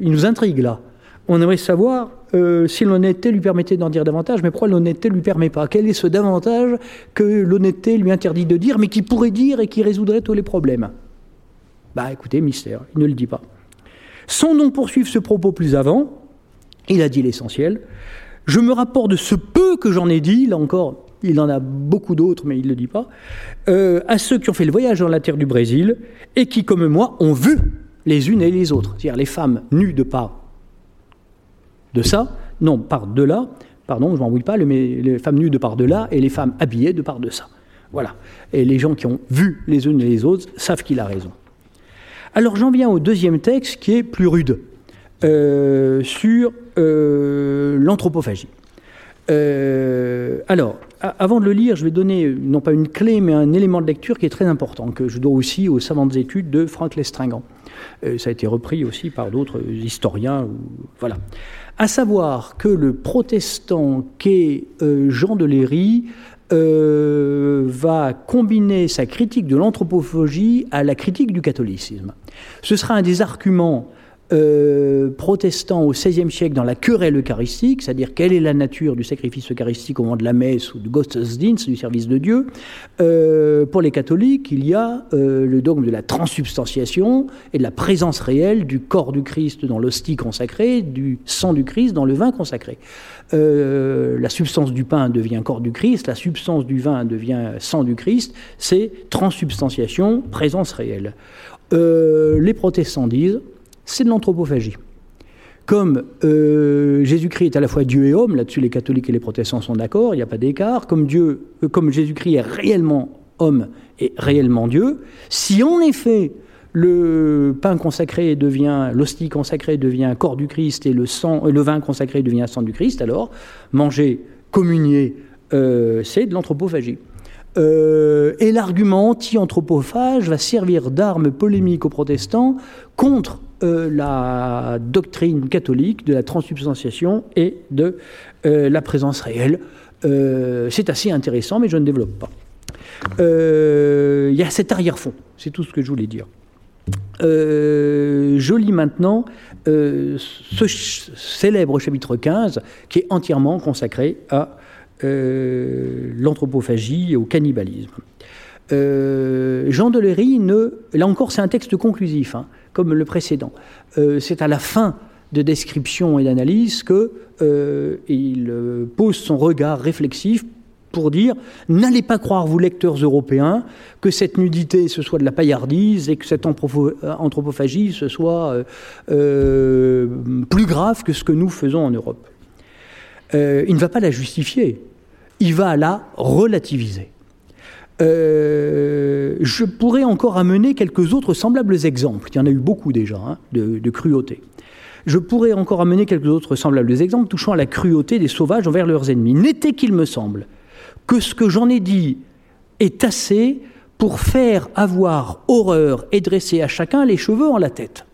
il nous intrigue là. On aimerait savoir euh, si l'honnêteté lui permettait d'en dire davantage, mais pourquoi l'honnêteté ne lui permet pas? Quel est ce davantage que l'honnêteté lui interdit de dire, mais qui pourrait dire et qui résoudrait tous les problèmes? Bah écoutez, mystère, il ne le dit pas. Sans donc poursuivre ce propos plus avant, il a dit l'essentiel. Je me rapporte de ce peu que j'en ai dit, là encore, il en a beaucoup d'autres, mais il ne le dit pas, euh, à ceux qui ont fait le voyage dans la terre du Brésil et qui, comme moi, ont vu les unes et les autres, c'est-à-dire les femmes nues de part de ça, non, par de là, pardon, je m'embrouille pas, les femmes nues de part de là et les femmes habillées de part de ça. Voilà. Et les gens qui ont vu les unes et les autres savent qu'il a raison. Alors j'en viens au deuxième texte qui est plus rude, euh, sur euh, l'anthropophagie. Euh, alors, avant de le lire, je vais donner non pas une clé, mais un élément de lecture qui est très important, que je dois aussi aux savantes études de Franck Lestringant. ça a été repris aussi par d'autres historiens. voilà. À savoir que le protestant qu'est Jean de Léry va combiner sa critique de l'anthropophagie à la critique du catholicisme. Ce sera un des arguments euh, protestants au XVIe siècle dans la querelle eucharistique, c'est-à-dire quelle est la nature du sacrifice eucharistique au moment de la messe ou du Gottesdienst, du service de Dieu. Euh, pour les catholiques, il y a euh, le dogme de la transsubstantiation et de la présence réelle du corps du Christ dans l'hostie consacrée, du sang du Christ dans le vin consacré. la substance du pain devient corps du Christ, la substance du vin devient sang du Christ, c'est transsubstantiation, présence réelle. Les protestants disent c'est de l'anthropophagie. Comme euh, Jésus-Christ est à la fois Dieu et homme, là-dessus les catholiques et les protestants sont d'accord, il n'y a pas d'écart, comme, Dieu, euh, comme Jésus-Christ est réellement homme et réellement Dieu, si en effet le pain consacré devient, l'hostie consacrée devient corps du Christ et le, sang, le vin consacré devient sang du Christ, alors manger, communier, euh, c'est de l'anthropophagie. Et l'argument anti-anthropophage va servir d'arme polémique aux protestants contre euh, la doctrine catholique de la transsubstantiation et de euh, la présence réelle. Euh, c'est assez intéressant, mais je ne développe pas. Il y a cet arrière-fond, c'est tout ce que je voulais dire. je lis maintenant ce célèbre chapitre 15 qui est entièrement consacré à l'anthropophagie et au cannibalisme. Jean de Léry, ne, là encore c'est un texte conclusif, hein, comme le précédent. Euh, c'est à la fin de description et d'analyse euh, euh, pose son regard réflexif pour dire n'allez pas croire, vous lecteurs européens, que cette nudité ce soit de la paillardise et que cette anthropophagie ce soit plus grave que ce que nous faisons en Europe. Il ne va pas la justifier, il va la relativiser. Euh, je pourrais encore amener quelques autres semblables exemples. Il y en a eu beaucoup déjà hein, de, cruauté. Je pourrais encore amener quelques autres semblables exemples touchant à la cruauté des sauvages envers leurs ennemis. N'était qu'il me semble que ce que j'en ai dit est assez pour faire avoir horreur et dresser à chacun les cheveux en la tête.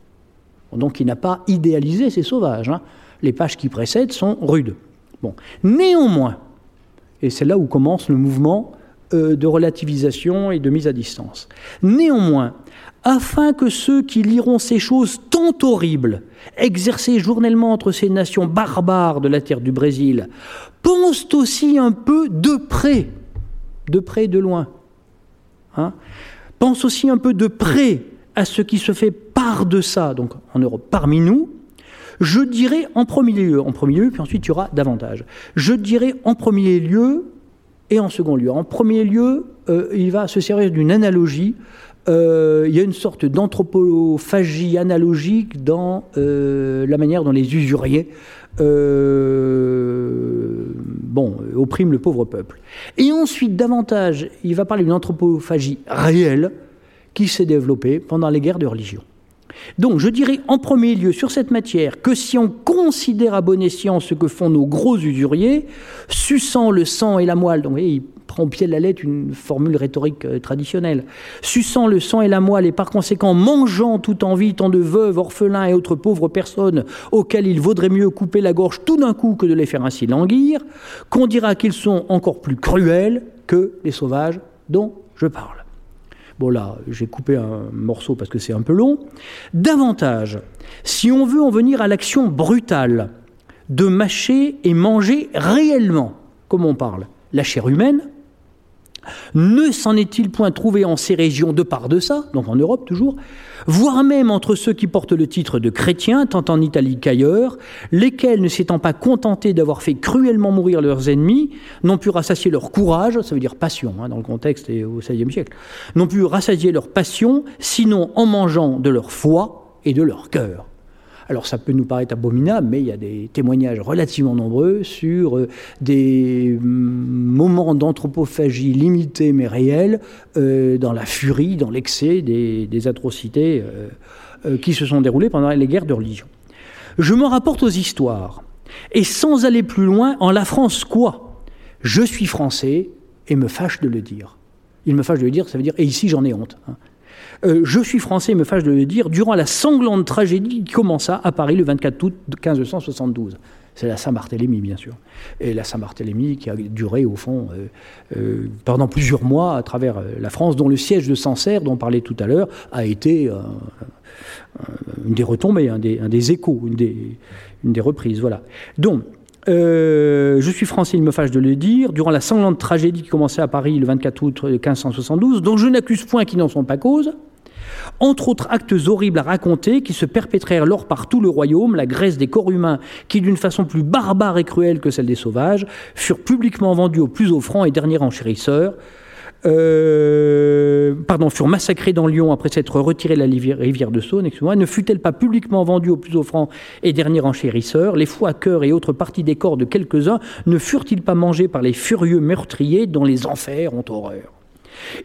Donc il n'a pas idéalisé ces sauvages. Hein. Les pages qui précèdent sont rudes. Bon. Néanmoins, et c'est là où commence le mouvement euh, de relativisation et de mise à distance. Néanmoins, afin que ceux qui liront ces choses tant horribles, exercées journellement entre ces nations barbares de la terre du Brésil, pensent aussi un peu de près, de près et de loin, hein, pensent aussi un peu de près à ce qui se fait par de ça, donc en Europe, parmi nous, je dirais en premier lieu, en premier lieu, puis ensuite il y aura davantage. Je dirais en premier lieu et en second lieu. En premier lieu, euh, il va se servir d'une analogie. Euh, il y a une sorte d'anthropophagie analogique dans euh, la manière dont les usuriers bon, oppriment le pauvre peuple. Et ensuite, davantage, il va parler d'une anthropophagie réelle qui s'est développée pendant les guerres de religion. Donc je dirais en premier lieu sur cette matière que si on considère à bon escient ce que font nos gros usuriers, suçant le sang et la moelle, donc il prend au pied de la lettre une formule rhétorique euh, traditionnelle, suçant le sang et la moelle et par conséquent mangeant tout en vie tant de veuves, orphelins et autres pauvres personnes auxquelles il vaudrait mieux couper la gorge tout d'un coup que de les faire ainsi languir, qu'on dira qu'ils sont encore plus cruels que les sauvages dont je parle. Bon là, j'ai coupé un morceau parce que c'est un peu long. Davantage, si on veut en venir à l'action brutale de mâcher et manger réellement, comme on parle, la chair humaine, ne s'en est-il point trouvé en ces régions de part de ça, donc en Europe toujours, voire même entre ceux qui portent le titre de chrétiens, tant en Italie qu'ailleurs, lesquels, ne s'étant pas contentés d'avoir fait cruellement mourir leurs ennemis, n'ont pu rassasier leur courage, ça veut dire passion hein, dans le contexte et au XVIe siècle, n'ont pu rassasier leur passion, sinon en mangeant de leur foi et de leur cœur. Alors ça peut nous paraître abominable, mais il y a des témoignages relativement nombreux sur euh, des mm, moments d'anthropophagie limités mais réels, euh, dans la furie, dans l'excès des, atrocités euh, qui se sont déroulées pendant les guerres de religion. Je me rapporte aux histoires, et sans aller plus loin, en la France quoi? Je suis français et me fâche de le dire. Il me fâche de le dire, ça veut dire, et ici j'en ai honte. Euh, je suis français, il me fâche de le dire, durant la sanglante tragédie qui commença à Paris le 24 août 1572. C'est la Saint-Barthélemy, bien sûr. Et la Saint-Barthélemy qui a duré, au fond, euh, euh, pendant plusieurs mois à travers la France, dont le siège de Sancerre, dont on parlait tout à l'heure, a été une des retombées, un des, échos, une des, une des, reprises. Voilà. Donc, je suis français, il me fâche de le dire, durant la sanglante tragédie qui commençait à Paris le 24 août 1572, dont je n'accuse point qui n'en sont pas cause, entre autres actes horribles à raconter qui se perpétrèrent lors par tout le royaume, la graisse des corps humains qui, d'une façon plus barbare et cruelle que celle des sauvages, furent publiquement vendus aux plus offrants et derniers enchérisseurs. Euh, pardon, furent massacrés dans Lyon après s'être retirés de la rivière de Saône, excusez-moi, ne fut-elle pas publiquement vendue aux plus offrants et derniers enchérisseurs? Les foies, cœurs et autres parties des corps de quelques-uns ne furent-ils pas mangés par les furieux meurtriers dont les enfers ont horreur?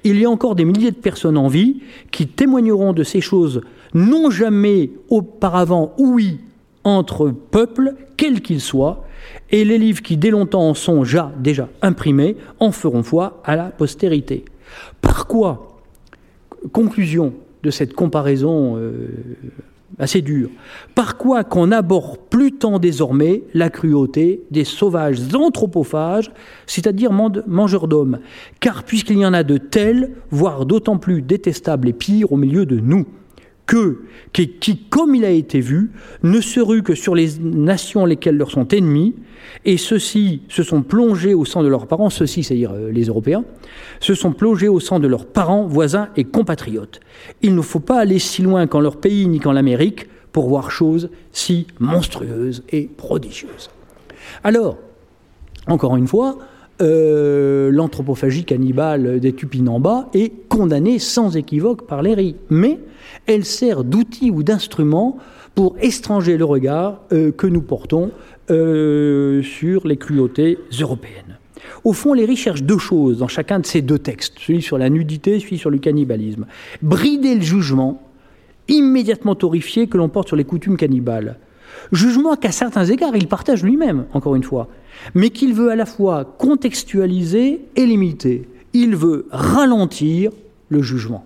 Il y a encore des milliers de personnes en vie qui témoigneront de ces choses non jamais auparavant ouïes entre peuples, quels qu'ils soient, et les livres qui dès longtemps en sont déjà, imprimés en feront foi à la postérité. Par quoi? Conclusion de cette comparaison euh, assez dur. Par quoi qu'on n'aborde plus tant désormais la cruauté des sauvages anthropophages, c'est-à-dire mangeurs d'hommes, car puisqu'il y en a de tels, voire d'autant plus détestables et pires au milieu de nous, que, qui, comme il a été vu, ne se rue que sur les nations lesquelles leur sont ennemis, et ceux-ci se sont plongés au sang de leurs parents, ceux-ci, c'est-à-dire euh, les Européens, se sont plongés au sang de leurs parents, voisins et compatriotes. Il ne faut pas aller si loin qu'en leur pays ni qu'en l'Amérique pour voir choses si monstrueuses et prodigieuses. Alors, encore une fois, euh, l'anthropophagie cannibale des Tupinambas est condamnée sans équivoque par les Mais elle sert d'outil ou d'instrument pour étranger le regard euh, que nous portons euh, sur les cruautés européennes. Au fond, les riches cherchent deux choses dans chacun de ces deux textes, celui sur la nudité, celui sur le cannibalisme. Brider le jugement immédiatement horrifié que l'on porte sur les coutumes cannibales. Jugement qu'à certains égards, il partage lui-même, encore une fois, mais qu'il veut à la fois contextualiser et limiter. Il veut ralentir le jugement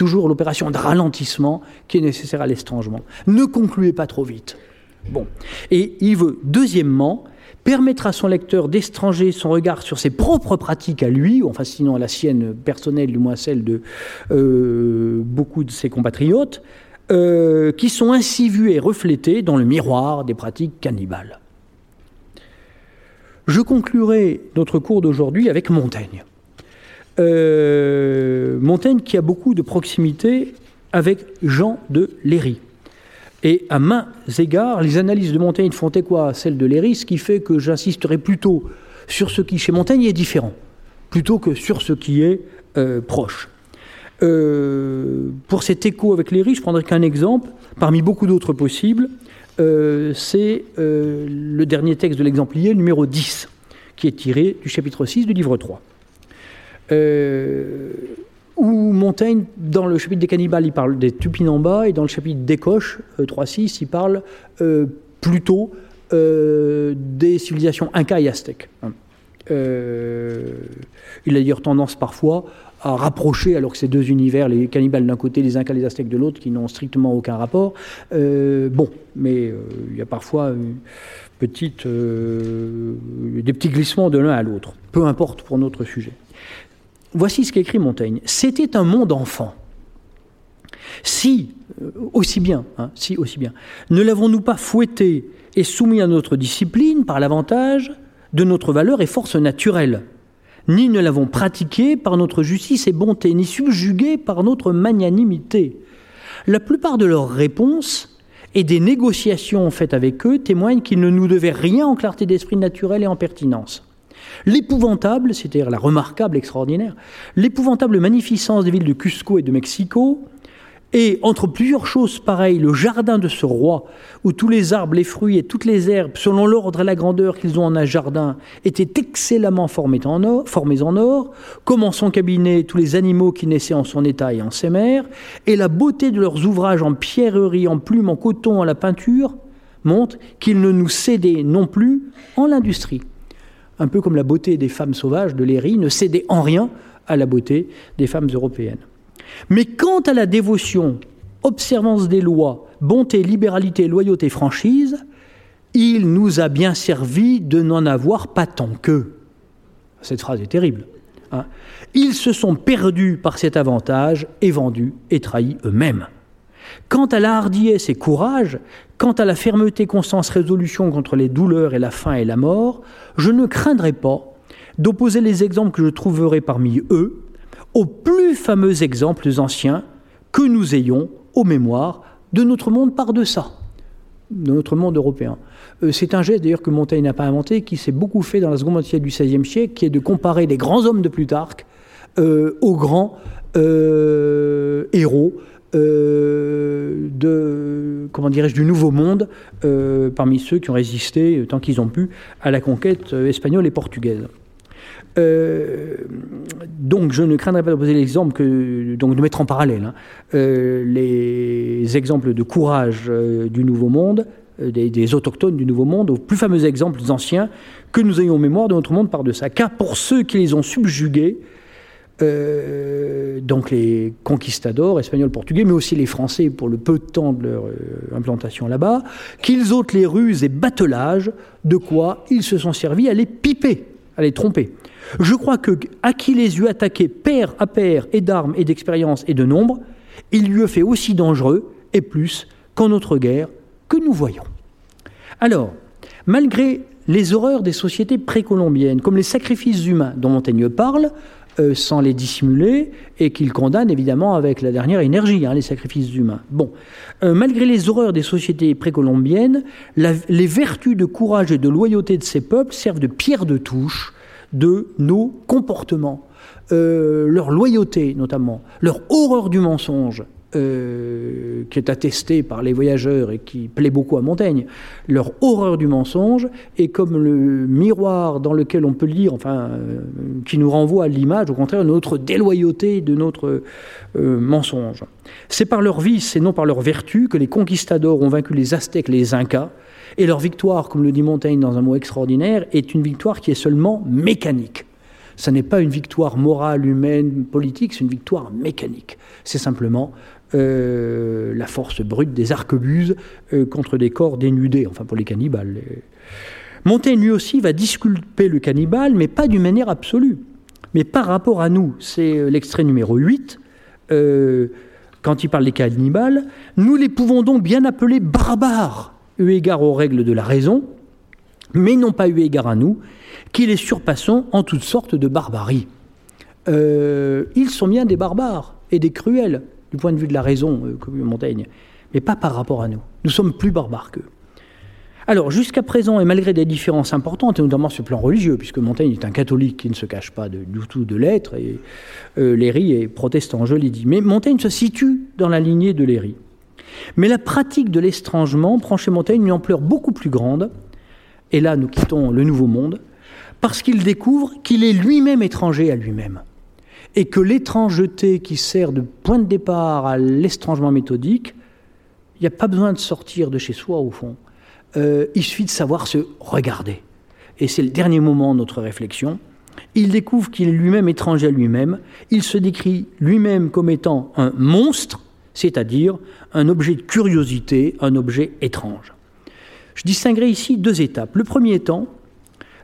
toujours l'opération de ralentissement qui est nécessaire à l'estrangement. Ne concluez pas trop vite. Bon. Et il veut, deuxièmement, permettre à son lecteur d'étranger son regard sur ses propres pratiques à lui, enfin sinon à la sienne personnelle, du moins celle de euh, beaucoup de ses compatriotes, euh, qui sont ainsi vus et reflétés dans le miroir des pratiques cannibales. Je conclurai notre cours d'aujourd'hui avec Montaigne. Euh, Montaigne qui a beaucoup de proximité avec Jean de Léry. Et à mains égards, les analyses de Montaigne font écho à celles de Léry, ce qui fait que j'insisterai plutôt sur ce qui chez Montaigne est différent, plutôt que sur ce qui est euh, proche. Euh, pour cet écho avec Léry, je prendrai qu'un exemple, parmi beaucoup d'autres possibles, euh, c'est le dernier texte de l'exemplier, numéro 10, qui est tiré du chapitre 6 du livre 3 où Montaigne, dans le chapitre des cannibales, il parle des Tupinambas, et dans le chapitre des Coches, 3.6, euh, il parle euh, plutôt euh, des civilisations Inca et Aztèques. Hein. il a d'ailleurs tendance parfois à rapprocher, alors que ces deux univers, les cannibales d'un côté, les Incas les Aztèques de l'autre, qui n'ont strictement aucun rapport. bon, mais il y a parfois petite, des petits glissements de l'un à l'autre. Peu importe pour notre sujet. Voici ce qu'écrit Montaigne. C'était un monde enfant. Si, euh, aussi bien, hein, si, aussi bien, ne l'avons-nous pas fouetté et soumis à notre discipline par l'avantage de notre valeur et force naturelle, ni ne l'avons pratiqué par notre justice et bonté, ni subjugué par notre magnanimité. La plupart de leurs réponses et des négociations faites avec eux témoignent qu'ils ne nous devaient rien en clarté d'esprit naturel et en pertinence. L'épouvantable, c'est-à-dire la remarquable, extraordinaire, l'épouvantable magnificence des villes de Cusco et de Mexico, et entre plusieurs choses pareilles, le jardin de ce roi, où tous les arbres, les fruits et toutes les herbes, selon l'ordre et la grandeur qu'ils ont en un jardin, étaient excellemment formés en or, formés en or, comme en son cabinet tous les animaux qui naissaient en son état et en ses mers, et la beauté de leurs ouvrages en pierrerie, en plumes, en coton, en la peinture, montre qu'ils ne nous cédaient non plus en l'industrie un peu comme la beauté des femmes sauvages de Léry ne cédait en rien à la beauté des femmes européennes. Mais quant à la dévotion, observance des lois, bonté, libéralité, loyauté, franchise, il nous a bien servi de n'en avoir pas tant qu'eux. Cette phrase est terrible. Hein. Ils se sont perdus par cet avantage et vendus et trahis eux-mêmes. Quant à la hardiesse et courage, quant à la fermeté, constance, résolution contre les douleurs et la faim et la mort, je ne craindrai pas d'opposer les exemples que je trouverai parmi eux aux plus fameux exemples anciens que nous ayons aux mémoires de notre monde par-deçà, de notre monde européen. Euh, c'est un geste d'ailleurs que Montaigne n'a pas inventé, qui s'est beaucoup fait dans la seconde moitié du XVIe siècle, qui est de comparer les grands hommes de Plutarque euh, aux grands euh, héros de, comment dirais-je, du Nouveau Monde, parmi ceux qui ont résisté, tant qu'ils ont pu, à la conquête espagnole et portugaise. Donc je ne craindrais pas de poser l'exemple donc de mettre en parallèle hein, les exemples de courage du Nouveau Monde, des, autochtones du Nouveau Monde, aux plus fameux exemples anciens que nous ayons en mémoire de notre monde par de ça. Car pour ceux qui les ont subjugués, euh, donc les conquistadors espagnols, portugais, mais aussi les Français pour le peu de temps de leur euh, implantation là-bas, qu'ils ôtent les ruses et battelages, de quoi ils se sont servis à les piper, à les tromper. Je crois que à qui les eut attaqués pair à pair et d'armes et d'expérience et de nombre, il lui a fait aussi dangereux et plus qu'en notre guerre que nous voyons. Alors, malgré les horreurs des sociétés précolombiennes, comme les sacrifices humains dont Montaigne parle, euh, sans les dissimuler et qu'il condamne évidemment avec la dernière énergie, hein, les sacrifices humains. Bon, euh, malgré les horreurs des sociétés précolombiennes, les vertus de courage et de loyauté de ces peuples servent de pierre de touche de nos comportements. Euh, leur loyauté notamment, leur horreur du mensonge, euh, qui est attestée par les voyageurs et qui plaît beaucoup à Montaigne, leur horreur du mensonge est comme le miroir dans lequel on peut lire, enfin, euh, qui nous renvoie à l'image, au contraire, de notre déloyauté, de notre euh, mensonge. C'est par leur vice et non par leur vertu que les conquistadors ont vaincu les Aztèques, les Incas, et leur victoire, comme le dit Montaigne dans un mot extraordinaire, est une victoire qui est seulement mécanique. Ce n'est pas une victoire morale, humaine, politique, c'est une victoire mécanique. C'est simplement la force brute des arquebuses euh, contre des corps dénudés, enfin pour les cannibales. Montaigne lui aussi va disculper le cannibale, mais pas d'une manière absolue, mais par rapport à nous. C'est euh, l'extrait numéro 8, euh, quand il parle des cannibales. Nous les pouvons donc bien appeler barbares, eu égard aux règles de la raison, mais non pas eu égard à nous, qui les surpassons en toutes sortes de barbarie. Euh, ils sont bien des barbares et des cruels, du point de vue de la raison, comme Montaigne, mais pas par rapport à nous. Nous sommes plus barbares qu'eux. Alors, jusqu'à présent, et malgré des différences importantes, et notamment sur le plan religieux, puisque Montaigne est un catholique qui ne se cache pas du tout de l'être, et euh, Léry est protestant, je l'ai dit, mais Montaigne se situe dans la lignée de Léry. Mais la pratique de l'étrangement prend chez Montaigne une ampleur beaucoup plus grande, et là nous quittons le Nouveau Monde, parce qu'il découvre qu'il est lui-même étranger à lui-même, et que l'étrangeté qui sert de point de départ à l'étrangement méthodique, il n'y a pas besoin de sortir de chez soi au fond. Euh, il suffit de savoir se regarder. Et c'est le dernier moment de notre réflexion. Il découvre qu'il est lui-même étranger à lui-même. Il se décrit lui-même comme étant un monstre, c'est-à-dire un objet de curiosité, un objet étrange. Je distinguerai ici deux étapes. Le premier étant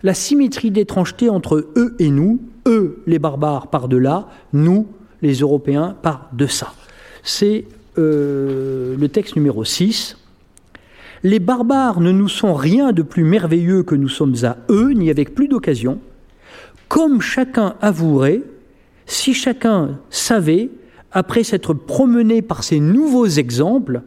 la symétrie d'étrangeté entre eux et nous, eux les barbares par delà, nous les Européens par deçà. C'est euh, le texte numéro 6 les barbares ne nous sont rien de plus merveilleux que nous sommes à eux, ni avec plus d'occasion. Comme chacun avouerait, si chacun savait, après s'être promené par ces nouveaux exemples,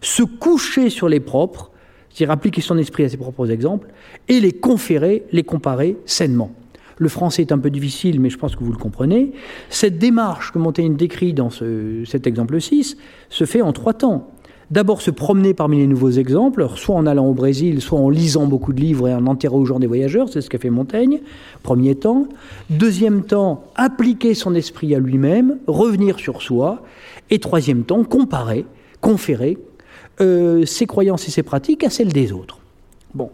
se coucher sur les propres, c'est-à-dire appliquer son esprit à ses propres exemples, et les conférer, les comparer sainement. Le français est un peu difficile, mais je pense que vous le comprenez. Cette démarche que Montaigne décrit dans cet exemple 6 se fait en trois temps d'abord se promener parmi les nouveaux exemples, soit en allant au Brésil, soit en lisant beaucoup de livres et en interrogeant des voyageurs, c'est ce qu'a fait Montaigne, premier temps. Deuxième temps, appliquer son esprit à lui-même, revenir sur soi. Et troisième temps, comparer, conférer euh, ses croyances et ses pratiques à celles des autres. Bon.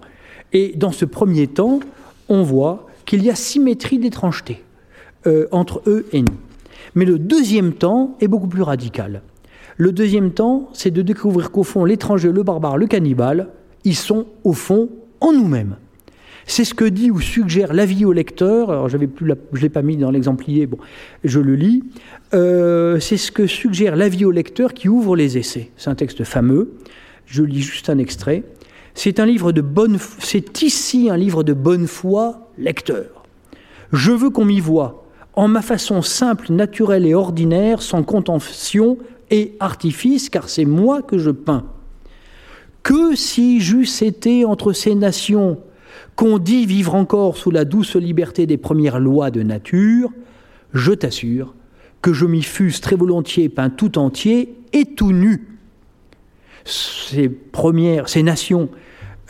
Et dans ce premier temps, on voit qu'il y a symétrie d'étrangeté euh, entre eux et nous. Mais le deuxième temps est beaucoup plus radical. Le deuxième temps, c'est de découvrir qu'au fond, l'étranger, le barbare, le cannibale, ils sont au fond en nous-mêmes. C'est ce que dit ou suggère l'avis au lecteur. Alors, j'avais plus je ne l'ai pas mis dans l'exemplier, je le lis. Euh, c'est ce que suggère l'avis au lecteur qui ouvre les essais. C'est un texte fameux. Je lis juste un extrait. C'est un livre de bonne, c'est ici un livre de bonne foi, lecteur. Je veux qu'on m'y voie, en ma façon simple, naturelle et ordinaire, sans contention, et artifice, car c'est moi que je peins. Que si j'eusse été entre ces nations qu'on dit vivre encore sous la douce liberté des premières lois de nature, je t'assure que je m'y fusse très volontiers peint tout entier et tout nu. Ces premières, ces nations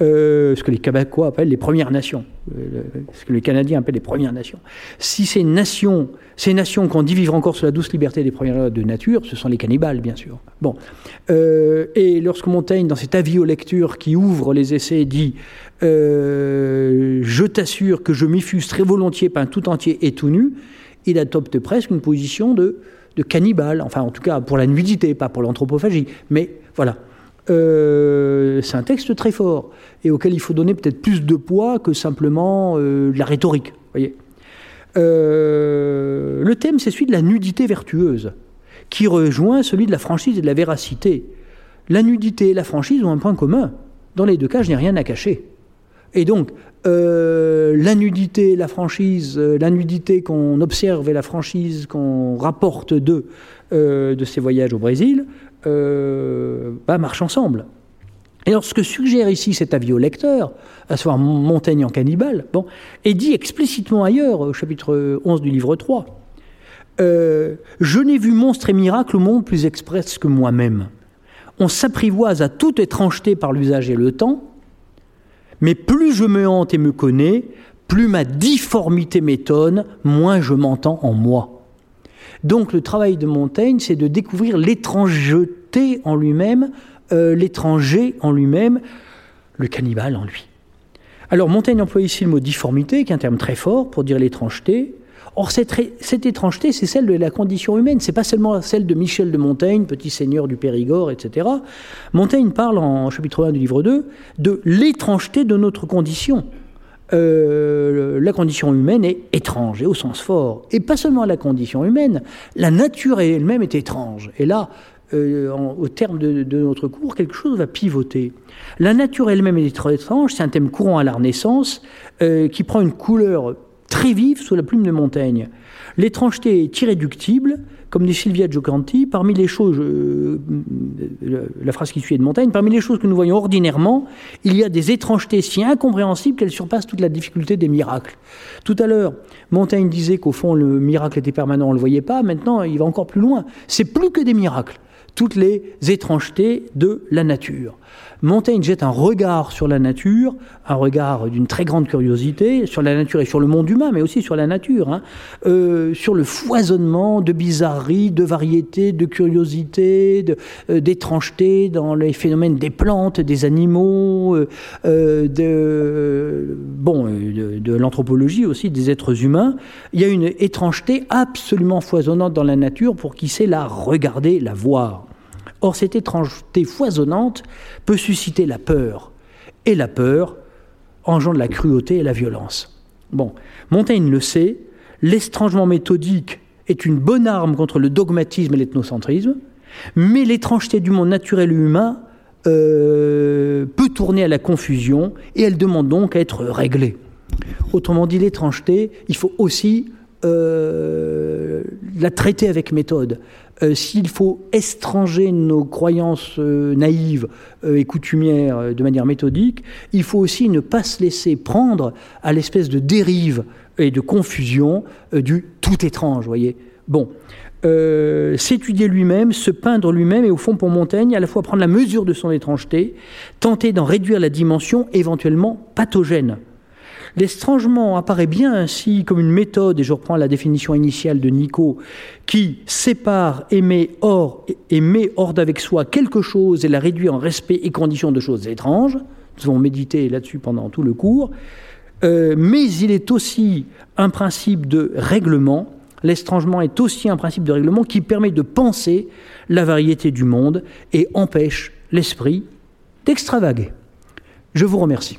euh, ce que les Québécois appellent les Premières Nations, euh, ce que les Canadiens appellent les Premières Nations. Si ces nations, ces nations qu'on dit vivre encore sous la douce liberté des premières lois de nature, ce sont les cannibales, bien sûr. Bon. Euh, et lorsque Montaigne, dans cet avis aux lectures qui ouvre les essais, dit Je t'assure que je m'y fusse très volontiers peint tout entier et tout nu, il adopte presque une position de, de cannibale, enfin en tout cas pour la nudité, pas pour l'anthropophagie. Mais voilà. Euh, c'est un texte très fort et auquel il faut donner peut-être plus de poids que simplement euh, la rhétorique. Voyez. Euh, le thème, c'est celui de la nudité vertueuse, qui rejoint celui de la franchise et de la véracité. La nudité et la franchise ont un point commun. Dans les deux cas, je n'ai rien à cacher. Et donc, la nudité, la franchise, la nudité qu'on observe et la franchise qu'on rapporte de, de ces voyages au Brésil, euh, bah, marchent ensemble. Et alors, ce que suggère ici cet avis au lecteur, à savoir Montaigne en cannibale, bon, est dit explicitement ailleurs, au chapitre 11 du livre 3. Euh, je n'ai vu monstre et miracle au monde plus express que moi-même. On s'apprivoise à toute étrangeté par l'usage et le temps, mais plus je me hante et me connais, plus ma difformité m'étonne, moins je m'entends en moi. Donc le travail de Montaigne, c'est de découvrir en lui-même, euh, l'étranger en lui-même, le cannibale en lui. Alors Montaigne emploie ici le mot difformité, qui est un terme très fort pour dire l'étrangeté. Or, cette, cette étrangeté, c'est celle de la condition humaine, c'est pas seulement celle de Michel de Montaigne, petit seigneur du Périgord, etc. Montaigne parle en chapitre 1 du livre 2 de l'étrangeté de notre condition. euh, la condition humaine est étrange, et au sens fort. Et pas seulement la condition humaine, la nature elle-même est étrange. Et là, euh, au terme de, notre cours, quelque chose va pivoter. La nature elle-même est étrange, c'est un thème courant à la Renaissance, euh, qui prend une couleur très vive sous la plume de Montaigne. L'étrangeté est irréductible, comme dit Sylvia Giocanti, parmi les choses, euh, la phrase qui suit est de Montaigne, parmi les choses que nous voyons ordinairement, il y a des étrangetés si incompréhensibles qu'elles surpassent toute la difficulté des miracles. Tout à l'heure, Montaigne disait qu'au fond le miracle était permanent, on ne le voyait pas, maintenant il va encore plus loin. C'est plus que des miracles toutes les étrangetés de la nature. Montaigne jette un regard sur la nature, un regard d'une très grande curiosité sur la nature et sur le monde humain, mais aussi sur la nature, hein. euh, sur le foisonnement de bizarreries, de variétés, de curiosités, euh, d'étrangetés dans les phénomènes des plantes, des animaux, euh, de, bon, de, de l'anthropologie aussi, des êtres humains. Il y a une étrangeté absolument foisonnante dans la nature pour qui sait la regarder, la voir. Or, cette étrangeté foisonnante peut susciter la peur. Et la peur engendre la cruauté et la violence. Bon, Montaigne le sait, l'estrangement méthodique est une bonne arme contre le dogmatisme et l'ethnocentrisme, mais l'étrangeté du monde naturel et humain euh, peut tourner à la confusion et elle demande donc à être réglée. Autrement dit, l'étrangeté, il faut aussi euh, la traiter avec méthode. Euh, s'il faut estranger nos croyances euh, naïves et coutumières de manière méthodique, il faut aussi ne pas se laisser prendre à l'espèce de dérive et de confusion du tout étrange, voyez. Bon, s'étudier lui-même, se peindre lui-même, et au fond pour Montaigne, à la fois prendre la mesure de son étrangeté, tenter d'en réduire la dimension éventuellement pathogène. L'étrangement apparaît bien ainsi comme une méthode, et je reprends la définition initiale de Nico, qui sépare et met hors, et hors d'avec soi quelque chose et la réduit en respect et conditions de choses étranges. Nous avons médité là-dessus pendant tout le cours. Euh, mais il est aussi un principe de règlement. L'estrangement est aussi un principe de règlement qui permet de penser la variété du monde et empêche l'esprit d'extravaguer. Je vous remercie.